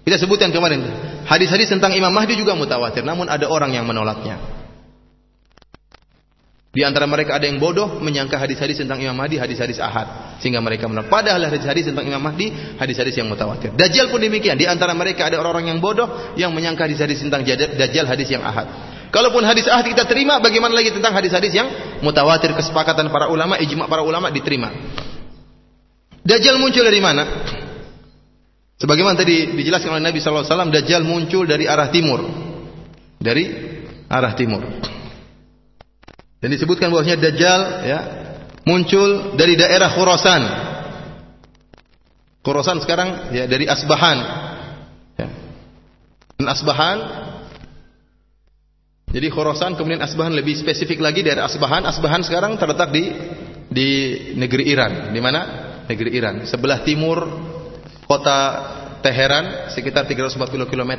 Kita sebutkan kemarin hadis-hadis tentang Imam Mahdi juga mutawatir, namun ada orang yang menolaknya. Di antara mereka ada yang bodoh menyangka hadis-hadis tentang Imam Mahdi hadis-hadis ahad sehingga mereka menolak. Padahal hadis-hadis tentang Imam Mahdi hadis-hadis yang mutawatir. Dajjal pun demikian. Di antara mereka ada orang-orang yang bodoh yang menyangka hadis-hadis tentang Dajjal hadis yang ahad. Kalaupun hadis ahad kita terima, bagaimana lagi tentang hadis-hadis yang mutawatir kesepakatan para ulama, ijma para ulama diterima. Dajjal muncul dari mana? Sebagaimana tadi dijelaskan oleh Nabi sallallahu alaihi wasallam, Dajjal muncul dari arah timur. Dari arah timur. Dan disebutkan bahwasanya Dajjal ya muncul dari daerah Khurasan. Khurasan sekarang ya dari Asbahan. Ya. Dan Asbahan jadi Khurasan kemudian Asbahan lebih spesifik lagi dari Asbahan. Asbahan sekarang terletak di di negeri Iran. Di mana? Negeri Iran. Sebelah timur kota Teheran sekitar 340 km.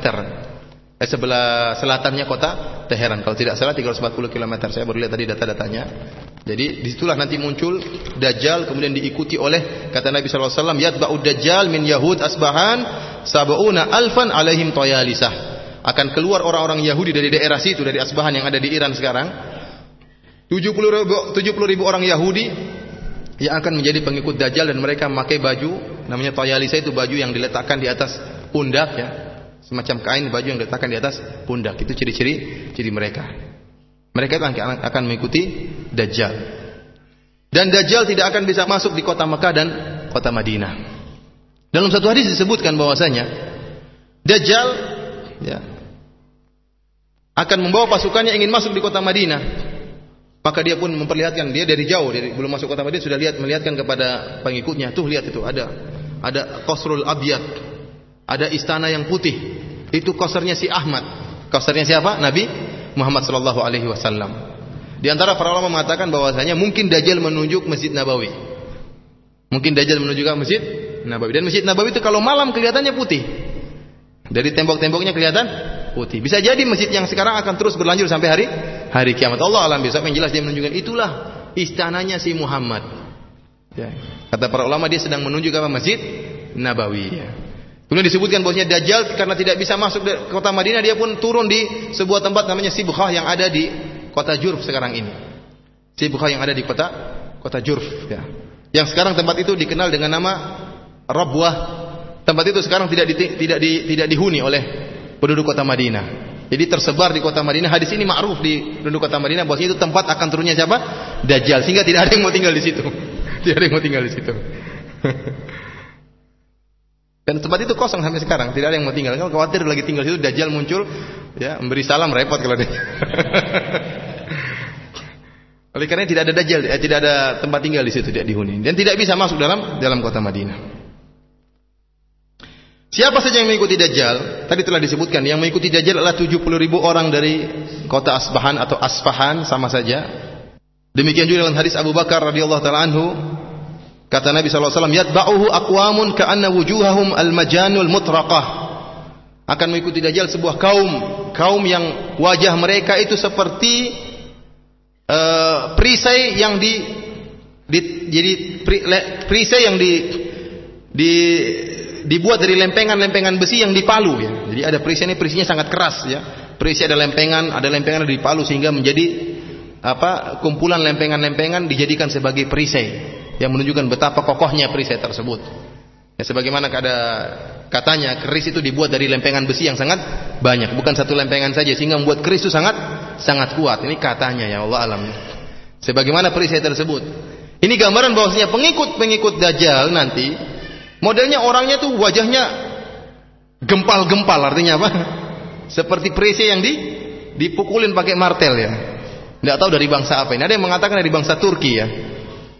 Eh, sebelah selatannya kota Teheran. Kalau tidak salah 340 km. Saya baru lihat tadi data-datanya. Jadi di situlah nanti muncul Dajjal kemudian diikuti oleh kata Nabi SAW Yatba'u Dajjal min Yahud Asbahan Sab'una alfan alaihim toyalisah akan keluar orang-orang Yahudi dari daerah situ dari Asbahan yang ada di Iran sekarang 70 ribu, 70 ribu orang Yahudi yang akan menjadi pengikut Dajjal dan mereka memakai baju namanya toyalisa itu baju yang diletakkan di atas pundak ya semacam kain baju yang diletakkan di atas pundak itu ciri-ciri ciri mereka mereka akan, akan mengikuti Dajjal. Dan Dajjal tidak akan bisa masuk di kota Mekah dan kota Madinah. Dalam satu hadis disebutkan bahwasanya Dajjal ya, akan membawa pasukannya ingin masuk di kota Madinah. Maka dia pun memperlihatkan dia dari jauh, dari belum masuk kota Madinah sudah lihat melihatkan kepada pengikutnya, tuh lihat itu ada ada Qasrul Abyad, ada istana yang putih. Itu kosernya si Ahmad. Kosernya siapa? Nabi Muhammad sallallahu alaihi wasallam. Di antara para ulama mengatakan bahwasanya mungkin Dajjal menunjuk Masjid Nabawi. Mungkin Dajjal menuju ke Masjid Nabawi. Dan Masjid Nabawi itu kalau malam kelihatannya putih. Dari tembok-temboknya kelihatan putih. Bisa jadi masjid yang sekarang akan terus berlanjut sampai hari hari kiamat. Allah alam bisa yang jelas dia menunjukkan itulah istananya si Muhammad. Ya. Kata para ulama dia sedang menunjuk apa Masjid Nabawi. Ya. Kemudian disebutkan bahwasanya Dajjal karena tidak bisa masuk ke kota Madinah dia pun turun di sebuah tempat namanya Sibkhah yang ada di kota Jurf sekarang ini. Sibkhah yang ada di kota kota Jurf ya. Yang sekarang tempat itu dikenal dengan nama Rabwah. Tempat itu sekarang tidak di, tidak di, tidak dihuni oleh penduduk kota Madinah. Jadi tersebar di kota Madinah. Hadis ini ma'ruf di penduduk kota Madinah bahwasanya itu tempat akan turunnya siapa? Dajjal. Sehingga tidak ada yang mau tinggal di situ. tidak ada yang mau tinggal di situ. Dan tempat itu kosong sampai sekarang, tidak ada yang mau tinggal. Kalau khawatir lagi tinggal situ Dajjal muncul, ya memberi salam repot kalau dia. Oleh karena tidak ada Dajjal, ya, tidak ada tempat tinggal di situ tidak dihuni dan tidak bisa masuk dalam dalam kota Madinah. Siapa saja yang mengikuti Dajjal? Tadi telah disebutkan yang mengikuti Dajjal adalah 70 ribu orang dari kota Asbahan atau Asfahan sama saja. Demikian juga dalam hadis Abu Bakar radhiyallahu taala anhu Kata Nabi SAW, Yatba'uhu aqwamun ka'anna wujuhahum al-majanul mutraqah. Akan mengikuti Dajjal sebuah kaum. Kaum yang wajah mereka itu seperti uh, perisai yang di, di jadi perisai yang di, di dibuat dari lempengan-lempengan besi yang dipalu ya. Jadi ada perisai ini perisainya sangat keras ya. Perisai ada lempengan, ada lempengan yang dipalu sehingga menjadi apa kumpulan lempengan-lempengan dijadikan sebagai perisai yang menunjukkan betapa kokohnya perisai tersebut. Ya, sebagaimana ada katanya keris itu dibuat dari lempengan besi yang sangat banyak, bukan satu lempengan saja sehingga membuat keris itu sangat sangat kuat. Ini katanya ya Allah alam. Sebagaimana perisai tersebut. Ini gambaran bahwasanya pengikut-pengikut Dajjal nanti modelnya orangnya tuh wajahnya gempal-gempal artinya apa? Seperti perisai yang di dipukulin pakai martel ya. Tidak tahu dari bangsa apa ini. Ada yang mengatakan dari bangsa Turki ya.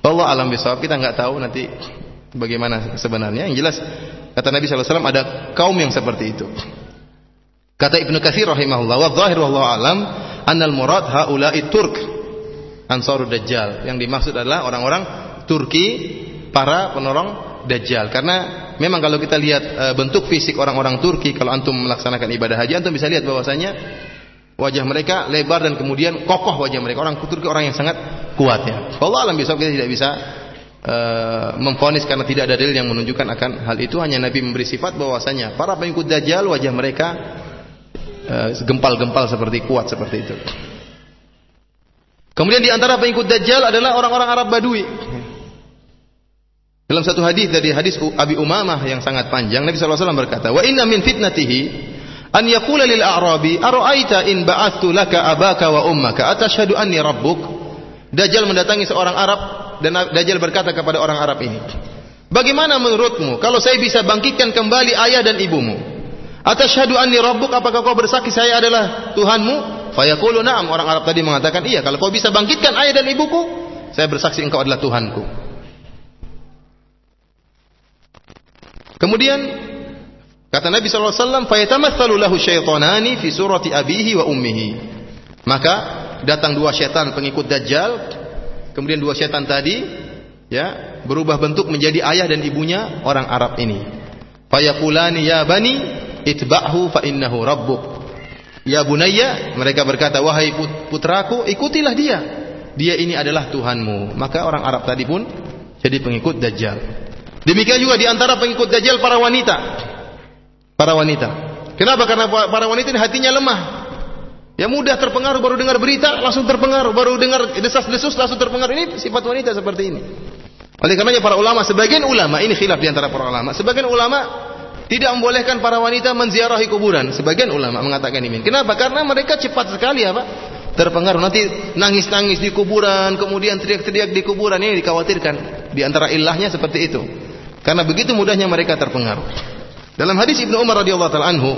Allah alam bisawab kita nggak tahu nanti bagaimana sebenarnya. Yang jelas kata Nabi SAW ada kaum yang seperti itu. Kata Ibnu Katsir rahimahullah wa dhahir wallahu alam annal murad haula'i turk ansarud dajjal. Yang dimaksud adalah orang-orang Turki para penolong dajjal. Karena memang kalau kita lihat e, bentuk fisik orang-orang Turki kalau antum melaksanakan ibadah haji antum bisa lihat bahwasanya wajah mereka lebar dan kemudian kokoh wajah mereka. Orang Turki orang yang sangat kuat ya. Allah alam besok kita tidak bisa uh, memfonis karena tidak ada dalil yang menunjukkan akan hal itu. Hanya Nabi memberi sifat bahwasanya para pengikut Dajjal wajah mereka uh, gempal-gempal seperti kuat seperti itu. Kemudian di antara pengikut Dajjal adalah orang-orang Arab Badui. Dalam satu hadis dari hadis Abi Umamah yang sangat panjang, Nabi SAW berkata, "Wa inna min fitnatihi an yaqula lil a'rabi ara'aita in ba'athu laka abaka wa ummaka? Atashhadu anni rabbuk? Dajjal mendatangi seorang Arab dan Dajjal berkata kepada orang Arab ini Bagaimana menurutmu kalau saya bisa bangkitkan kembali ayah dan ibumu? Atashhadu anni rabbuk? Apakah kau bersaksi saya adalah Tuhanmu? Fayaqulu na'am. Orang Arab tadi mengatakan iya kalau kau bisa bangkitkan ayah dan ibuku saya bersaksi engkau adalah Tuhanku Kemudian kata Nabi sallallahu alaihi wasallam, "Fayatamatsalu lahu syaitanani fi surati abihi wa ummihi." Maka datang dua setan pengikut Dajjal, kemudian dua setan tadi ya, berubah bentuk menjadi ayah dan ibunya orang Arab ini. Fayaqulani ya bani itba'hu fa innahu rabbuk. Ya bunayya, mereka berkata, "Wahai putraku, ikutilah dia. Dia ini adalah Tuhanmu." Maka orang Arab tadi pun jadi pengikut Dajjal. Demikian juga di antara pengikut Dajjal para wanita. Para wanita. Kenapa? Karena para wanita ini hatinya lemah. Ya mudah terpengaruh baru dengar berita langsung terpengaruh, baru dengar desas-desus langsung terpengaruh. Ini sifat wanita seperti ini. Oleh karenanya para ulama, sebagian ulama ini khilaf di antara para ulama. Sebagian ulama tidak membolehkan para wanita menziarahi kuburan. Sebagian ulama mengatakan ini. Kenapa? Karena mereka cepat sekali apa? Terpengaruh. Nanti nangis-nangis di kuburan, kemudian teriak-teriak di kuburan. Ini dikhawatirkan. Di antara ilahnya seperti itu. Karena begitu mudahnya mereka terpengaruh. Dalam hadis Ibnu Umar radhiyallahu taala anhu,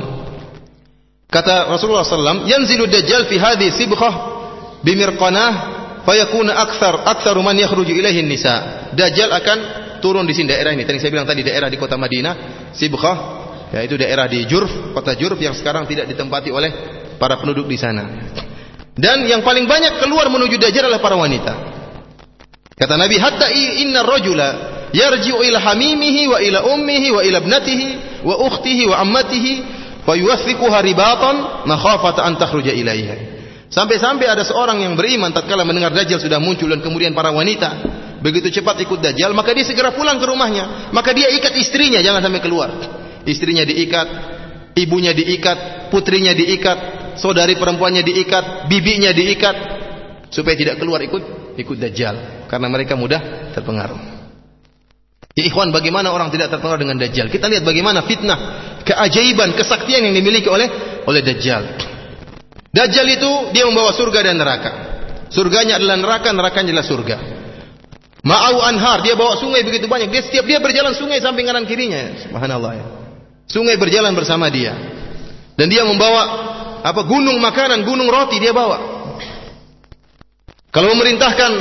kata Rasulullah SAW, "Yanzilu dajjal fi hadhi sibghah bimirqanah fayakuna akthar akthar man yakhruju ilaihi nisa." Dajjal akan turun di sini daerah ini. Tadi saya bilang tadi daerah di kota Madinah, Sibkhah, yaitu daerah di Jurf, kota Jurf yang sekarang tidak ditempati oleh para penduduk di sana. Dan yang paling banyak keluar menuju Dajjal adalah para wanita. Kata Nabi, "Hatta inna rajula yarji'u ila hamimihi wa ila ummihi wa ila ibnatihi wa ukhtihi wa ammatihi fa yuwathiquha ribatan makhafata an takhruja ilaiha." Sampai-sampai ada seorang yang beriman tatkala mendengar Dajjal sudah muncul dan kemudian para wanita begitu cepat ikut Dajjal, maka dia segera pulang ke rumahnya. Maka dia ikat istrinya jangan sampai keluar. Istrinya diikat, ibunya diikat, putrinya diikat, saudari perempuannya diikat, bibinya diikat supaya tidak keluar ikut ikut Dajjal karena mereka mudah terpengaruh. Ya ikhwan, bagaimana orang tidak terpengaruh dengan Dajjal? Kita lihat bagaimana fitnah, keajaiban, kesaktian yang dimiliki oleh oleh Dajjal. Dajjal itu dia membawa surga dan neraka. Surganya adalah neraka, nerakanya adalah surga. Ma'au anhar, dia bawa sungai begitu banyak. Dia setiap dia berjalan sungai samping kanan kirinya. Subhanallah ya. Sungai berjalan bersama dia. Dan dia membawa apa gunung makanan, gunung roti dia bawa. Kalau memerintahkan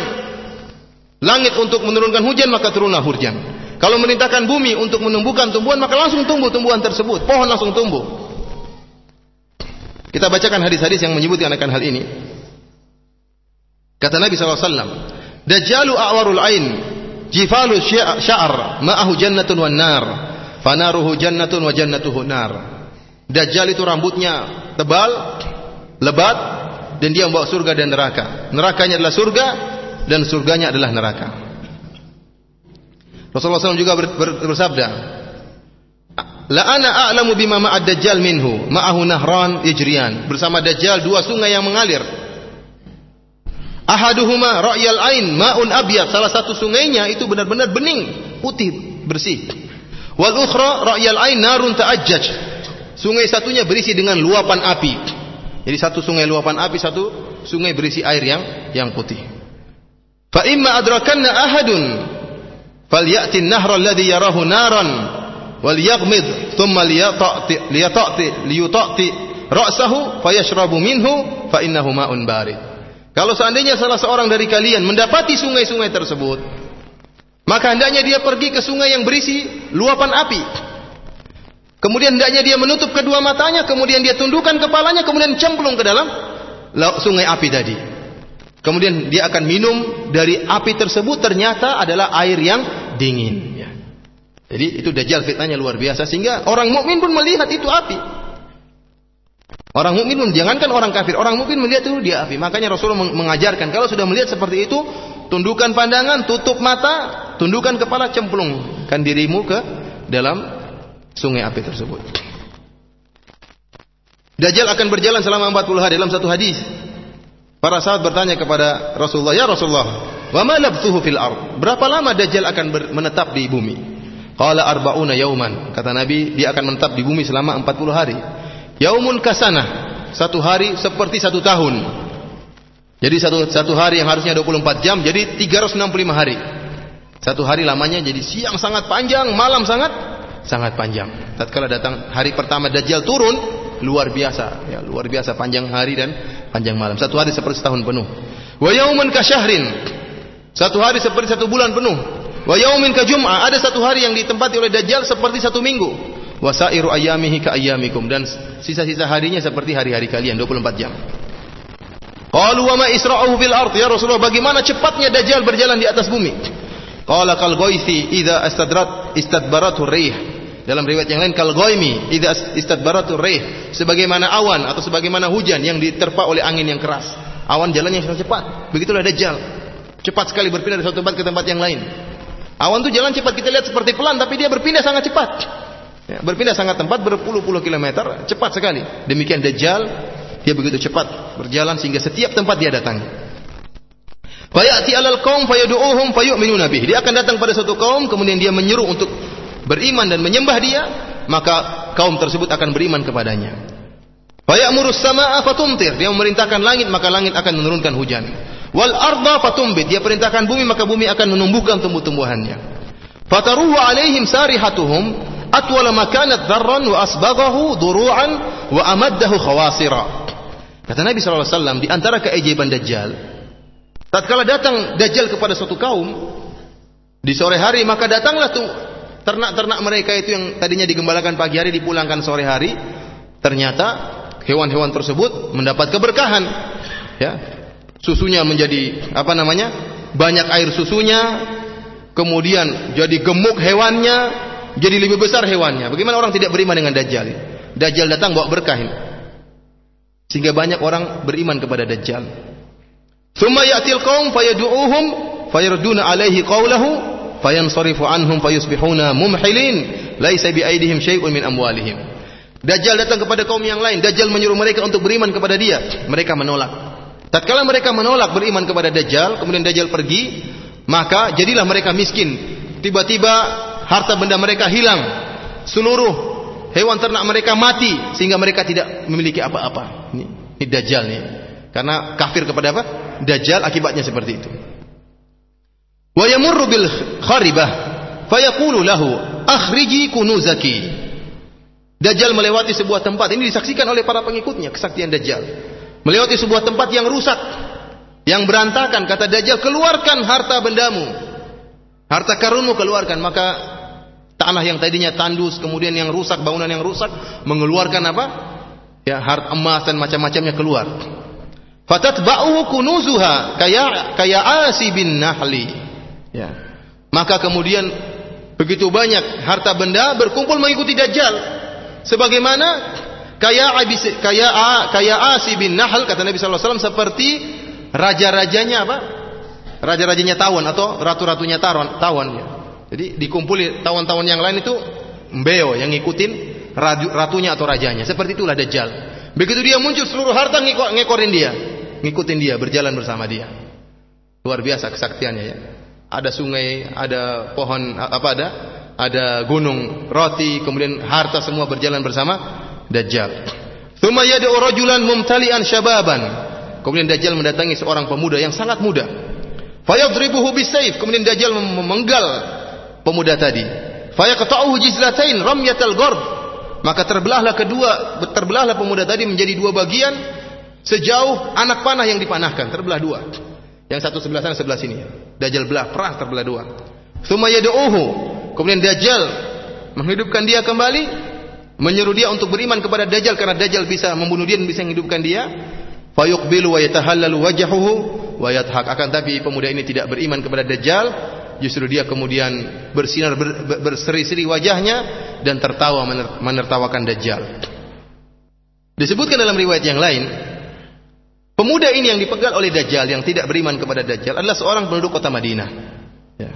langit untuk menurunkan hujan maka turunlah hujan. Kalau memerintahkan bumi untuk menumbuhkan tumbuhan maka langsung tumbuh tumbuhan tersebut. Pohon langsung tumbuh. Kita bacakan hadis-hadis yang menyebutkan akan hal ini. Kata Nabi SAW, Dajjalu a'warul ain, jifalu sya'ar, ma'ahu jannatun wan nar, fanaruhu jannatun wa jannatuhu nar. Dajjal itu rambutnya tebal, lebat, dan dia membawa surga dan neraka. Nerakanya adalah surga, dan surganya adalah neraka. Rasulullah SAW juga bersabda, La ana a'lamu bima ma'ad dajjal minhu, ma'ahu nahran yajriyan. Bersama dajjal dua sungai yang mengalir. Ahaduhuma ra'yal ain ma'un abyad. Salah satu sungainya itu benar-benar bening, putih, bersih. Wal ukhra ra'yal ain narun ta'ajjaj. Sungai satunya berisi dengan luapan api. Jadi satu sungai luapan api, satu sungai berisi air yang yang putih. Fa imma adrakanna ahadun falyati an-nahra alladhi yarahu naran wal yaghmid thumma liyata'ti liyata'ti liyuta'ti ra'sahu fayashrabu minhu fa. Kalau seandainya salah seorang dari kalian mendapati sungai-sungai tersebut, maka hendaknya dia pergi ke sungai yang berisi luapan api. Kemudian hendaknya dia menutup kedua matanya, kemudian dia tundukkan kepalanya, kemudian cemplung ke dalam sungai api tadi. Kemudian dia akan minum dari api tersebut ternyata adalah air yang dingin. Jadi itu dajjal fitnahnya luar biasa sehingga orang mukmin pun melihat itu api. Orang mukmin pun jangankan orang kafir, orang mukmin melihat itu dia api. Makanya Rasulullah mengajarkan kalau sudah melihat seperti itu, tundukkan pandangan, tutup mata, tundukkan kepala, cemplungkan dirimu ke dalam sungai api tersebut. Dajjal akan berjalan selama 40 hari dalam satu hadis. Para sahabat bertanya kepada Rasulullah, "Ya Rasulullah, wa ma labthuhu fil ard?" Berapa lama Dajjal akan menetap di bumi? Qala arba'una yauman. Kata Nabi, dia akan menetap di bumi selama 40 hari. Yaumun kasana. Satu hari seperti satu tahun. Jadi satu satu hari yang harusnya 24 jam jadi 365 hari. Satu hari lamanya jadi siang sangat panjang, malam sangat sangat panjang. Tatkala datang hari pertama Dajjal turun, luar biasa, ya, luar biasa panjang hari dan panjang malam. Satu hari seperti setahun penuh. Wa yaumun kasyahrin. Satu hari seperti satu bulan penuh. Wa yaumin ka jum'ah, ada satu hari yang ditempati oleh Dajjal seperti satu minggu. Wa sairu ayyamihi ka ayyamikum dan sisa-sisa harinya seperti hari-hari kalian 24 jam. Qalu wa ma isra'uhu fil ard ya Rasulullah bagaimana cepatnya Dajjal berjalan di atas bumi? Qala kal ghaisi idza istadrat istadbaratu rih. Dalam riwayat yang lain kal ghaimi idza istadbaratu rih, sebagaimana awan atau sebagaimana hujan yang diterpa oleh angin yang keras. Awan jalannya sangat cepat. Begitulah dajjal. Cepat sekali berpindah dari satu tempat ke tempat yang lain. Awan itu jalan cepat kita lihat seperti pelan tapi dia berpindah sangat cepat. Ya, berpindah sangat tempat berpuluh-puluh kilometer cepat sekali. Demikian dajjal dia begitu cepat berjalan sehingga setiap tempat dia datangi. Fayati alal kaum fayadu'uhum fayu'minuna bih. Dia akan datang pada suatu kaum kemudian dia menyeru untuk beriman dan menyembah dia, maka kaum tersebut akan beriman kepadanya. Fayamurus sama'a fatumtir. Dia memerintahkan langit maka langit akan menurunkan hujan. Wal arda fatumbit. Dia perintahkan bumi maka bumi akan menumbuhkan tumbuh-tumbuhannya. Fataruhu alaihim sarihatuhum atwala makanat dharran wa asbaghahu duru'an wa amaddahu khawasira. Kata Nabi SAW, di antara keajaiban Dajjal, Tatkala datang Dajjal kepada suatu kaum di sore hari, maka datanglah tuh ternak-ternak mereka itu yang tadinya digembalakan pagi hari dipulangkan sore hari. Ternyata hewan-hewan tersebut mendapat keberkahan. Ya. Susunya menjadi apa namanya? Banyak air susunya, kemudian jadi gemuk hewannya, jadi lebih besar hewannya. Bagaimana orang tidak beriman dengan Dajjal? Dajjal datang bawa berkah Sehingga banyak orang beriman kepada Dajjal. Thumma ya'til qaum fayadu'uhum fayarduna alaihi qawlahu fayansarifu anhum fayusbihuna mumhilin laisa biaidihim syai'un min amwalihim. Dajjal datang kepada kaum yang lain, Dajjal menyuruh mereka untuk beriman kepada dia, mereka menolak. Tatkala mereka menolak beriman kepada Dajjal, kemudian Dajjal pergi, maka jadilah mereka miskin. Tiba-tiba harta benda mereka hilang. Seluruh hewan ternak mereka mati sehingga mereka tidak memiliki apa-apa. Ini, ini Dajjal nih. Karena kafir kepada apa? Dajjal akibatnya seperti itu. Wa yamurru bil kharibah fayaqulu lahu akhriji kunuzaki. Dajjal melewati sebuah tempat ini disaksikan oleh para pengikutnya kesaktian Dajjal. Melewati sebuah tempat yang rusak, yang berantakan kata Dajjal keluarkan harta bendamu. Harta karunmu keluarkan maka tanah yang tadinya tandus kemudian yang rusak bangunan yang rusak mengeluarkan apa? Ya harta emas dan macam-macamnya keluar. Fatatba'uhu kunuzuha kaya kaya asi bin nahli. Ya. Maka kemudian begitu banyak harta benda berkumpul mengikuti Dajjal. Sebagaimana kaya abis, kaya kaya asi bin nahl kata Nabi sallallahu alaihi wasallam seperti raja-rajanya apa? Raja-rajanya tawon atau ratu-ratunya tawon, tawon ya. Jadi dikumpuli tawon-tawon yang lain itu mbeo yang ngikutin ratunya atau rajanya. Seperti itulah Dajjal. Begitu dia muncul seluruh harta ngekorin dia, ngikutin dia, berjalan bersama dia. Luar biasa kesaktiannya ya. Ada sungai, ada pohon apa ada? Ada gunung, roti, kemudian harta semua berjalan bersama Dajjal. Tsumma yad'u rajulan mumtali'an syababan. Kemudian Dajjal mendatangi seorang pemuda yang sangat muda. Fayadribuhu bisayf. Kemudian Dajjal memenggal pemuda tadi. Fayaqta'uhu jizlatain ramyatal gharb maka terbelahlah kedua terbelahlah pemuda tadi menjadi dua bagian sejauh anak panah yang dipanahkan terbelah dua. Yang satu sebelah sana sebelah sini. Dajjal belah perah terbelah dua. Tsumma yad'uhu. Kemudian Dajjal menghidupkan dia kembali, menyeru dia untuk beriman kepada Dajjal karena Dajjal bisa membunuh dia dan bisa menghidupkan dia. Fayuqbilu wa yatahallalu wajhuhu wa yathak. Akan tapi pemuda ini tidak beriman kepada Dajjal, justru dia kemudian bersinar ber, berseri-seri wajahnya dan tertawa menertawakan Dajjal. Disebutkan dalam riwayat yang lain, pemuda ini yang dipegal oleh Dajjal yang tidak beriman kepada Dajjal adalah seorang penduduk kota Madinah. Ya.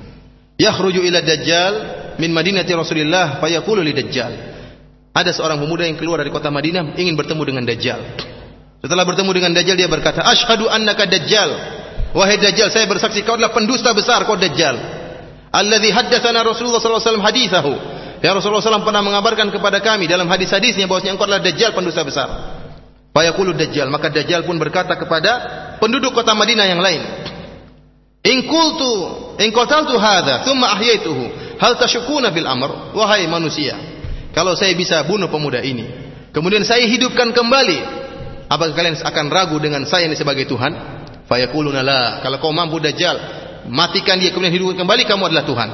Yakhruju ila Dajjal min Madinati Rasulillah fayaqulu li Dajjal. Ada seorang pemuda yang keluar dari kota Madinah ingin bertemu dengan Dajjal. Setelah bertemu dengan Dajjal dia berkata, "Asyhadu annaka Dajjal." Wahai Dajjal, saya bersaksi kau adalah pendusta besar kau Dajjal. Alladzi haddatsana Rasulullah sallallahu alaihi wasallam hadithahu. Ya Rasulullah SAW pernah mengabarkan kepada kami dalam hadis-hadisnya bahwasanya engkau adalah Dajjal pendusta besar. Fayaqulu Dajjal, maka Dajjal pun berkata kepada penduduk kota Madinah yang lain. In qultu in qataltu hadha thumma ahyaituhu hal tashukuna bil amr wahai manusia kalau saya bisa bunuh pemuda ini kemudian saya hidupkan kembali apakah kalian akan ragu dengan saya ini sebagai Tuhan Fayaquluna la. Kalau kau mampu Dajjal, matikan dia kemudian hidupkan kembali kamu adalah Tuhan.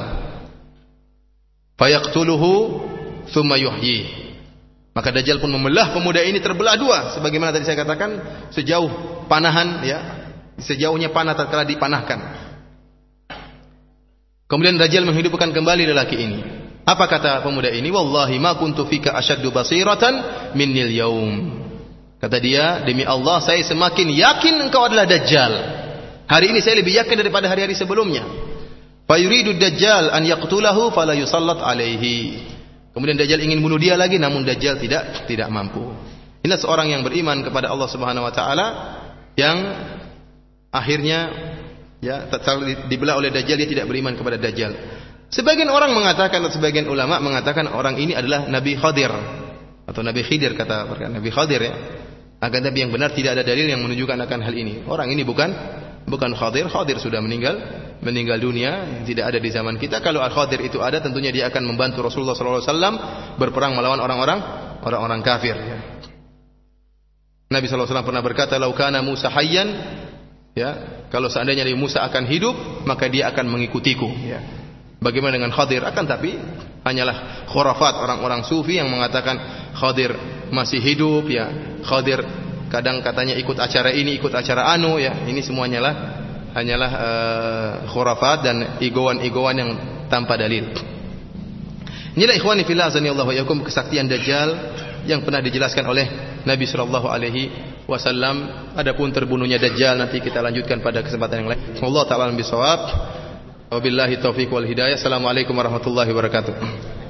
Fayaqtuluhu thumma yuhyi. Maka Dajjal pun membelah pemuda ini terbelah dua sebagaimana tadi saya katakan sejauh panahan ya, sejauhnya panah tatkala dipanahkan. Kemudian Dajjal menghidupkan kembali lelaki ini. Apa kata pemuda ini? Wallahi ma kuntu fika asyaddu basiratan minnil yaum. Kata dia, demi Allah saya semakin yakin engkau adalah Dajjal. Hari ini saya lebih yakin daripada hari-hari sebelumnya. Fa yuridu Dajjal an yaqtulahu fala yusallat alaihi. Kemudian Dajjal ingin bunuh dia lagi namun Dajjal tidak tidak mampu. Inilah seorang yang beriman kepada Allah Subhanahu wa taala yang akhirnya ya dibelah oleh Dajjal dia tidak beriman kepada Dajjal. Sebagian orang mengatakan atau sebagian ulama mengatakan orang ini adalah Nabi Khadir atau Nabi Khidir kata Nabi Khadir ya. Akan tapi yang benar tidak ada dalil yang menunjukkan akan hal ini. Orang ini bukan bukan Khadir, Khadir sudah meninggal, meninggal dunia, tidak ada di zaman kita. Kalau Al-Khadir itu ada, tentunya dia akan membantu Rasulullah SAW berperang melawan orang-orang orang-orang kafir. Ya. Nabi SAW pernah berkata, "Laukana Musa hayyan Ya, kalau seandainya Nabi Musa akan hidup, maka dia akan mengikutiku. Ya. Bagaimana dengan Khadir? Akan tapi hanyalah khurafat orang-orang sufi yang mengatakan Khadir masih hidup ya. Khadir kadang katanya ikut acara ini, ikut acara anu ya. Ini semuanya lah hanyalah uh, khurafat dan igowan-igowan yang tanpa dalil. Inilah ikhwani fillah azanillahu yakum kesaktian dajjal yang pernah dijelaskan oleh Nabi sallallahu alaihi wasallam. Adapun terbunuhnya Dajjal nanti kita lanjutkan pada kesempatan yang lain. Allah taala bisawab. Wabillahi taufiq wal hidayah. Assalamualaikum warahmatullahi wabarakatuh.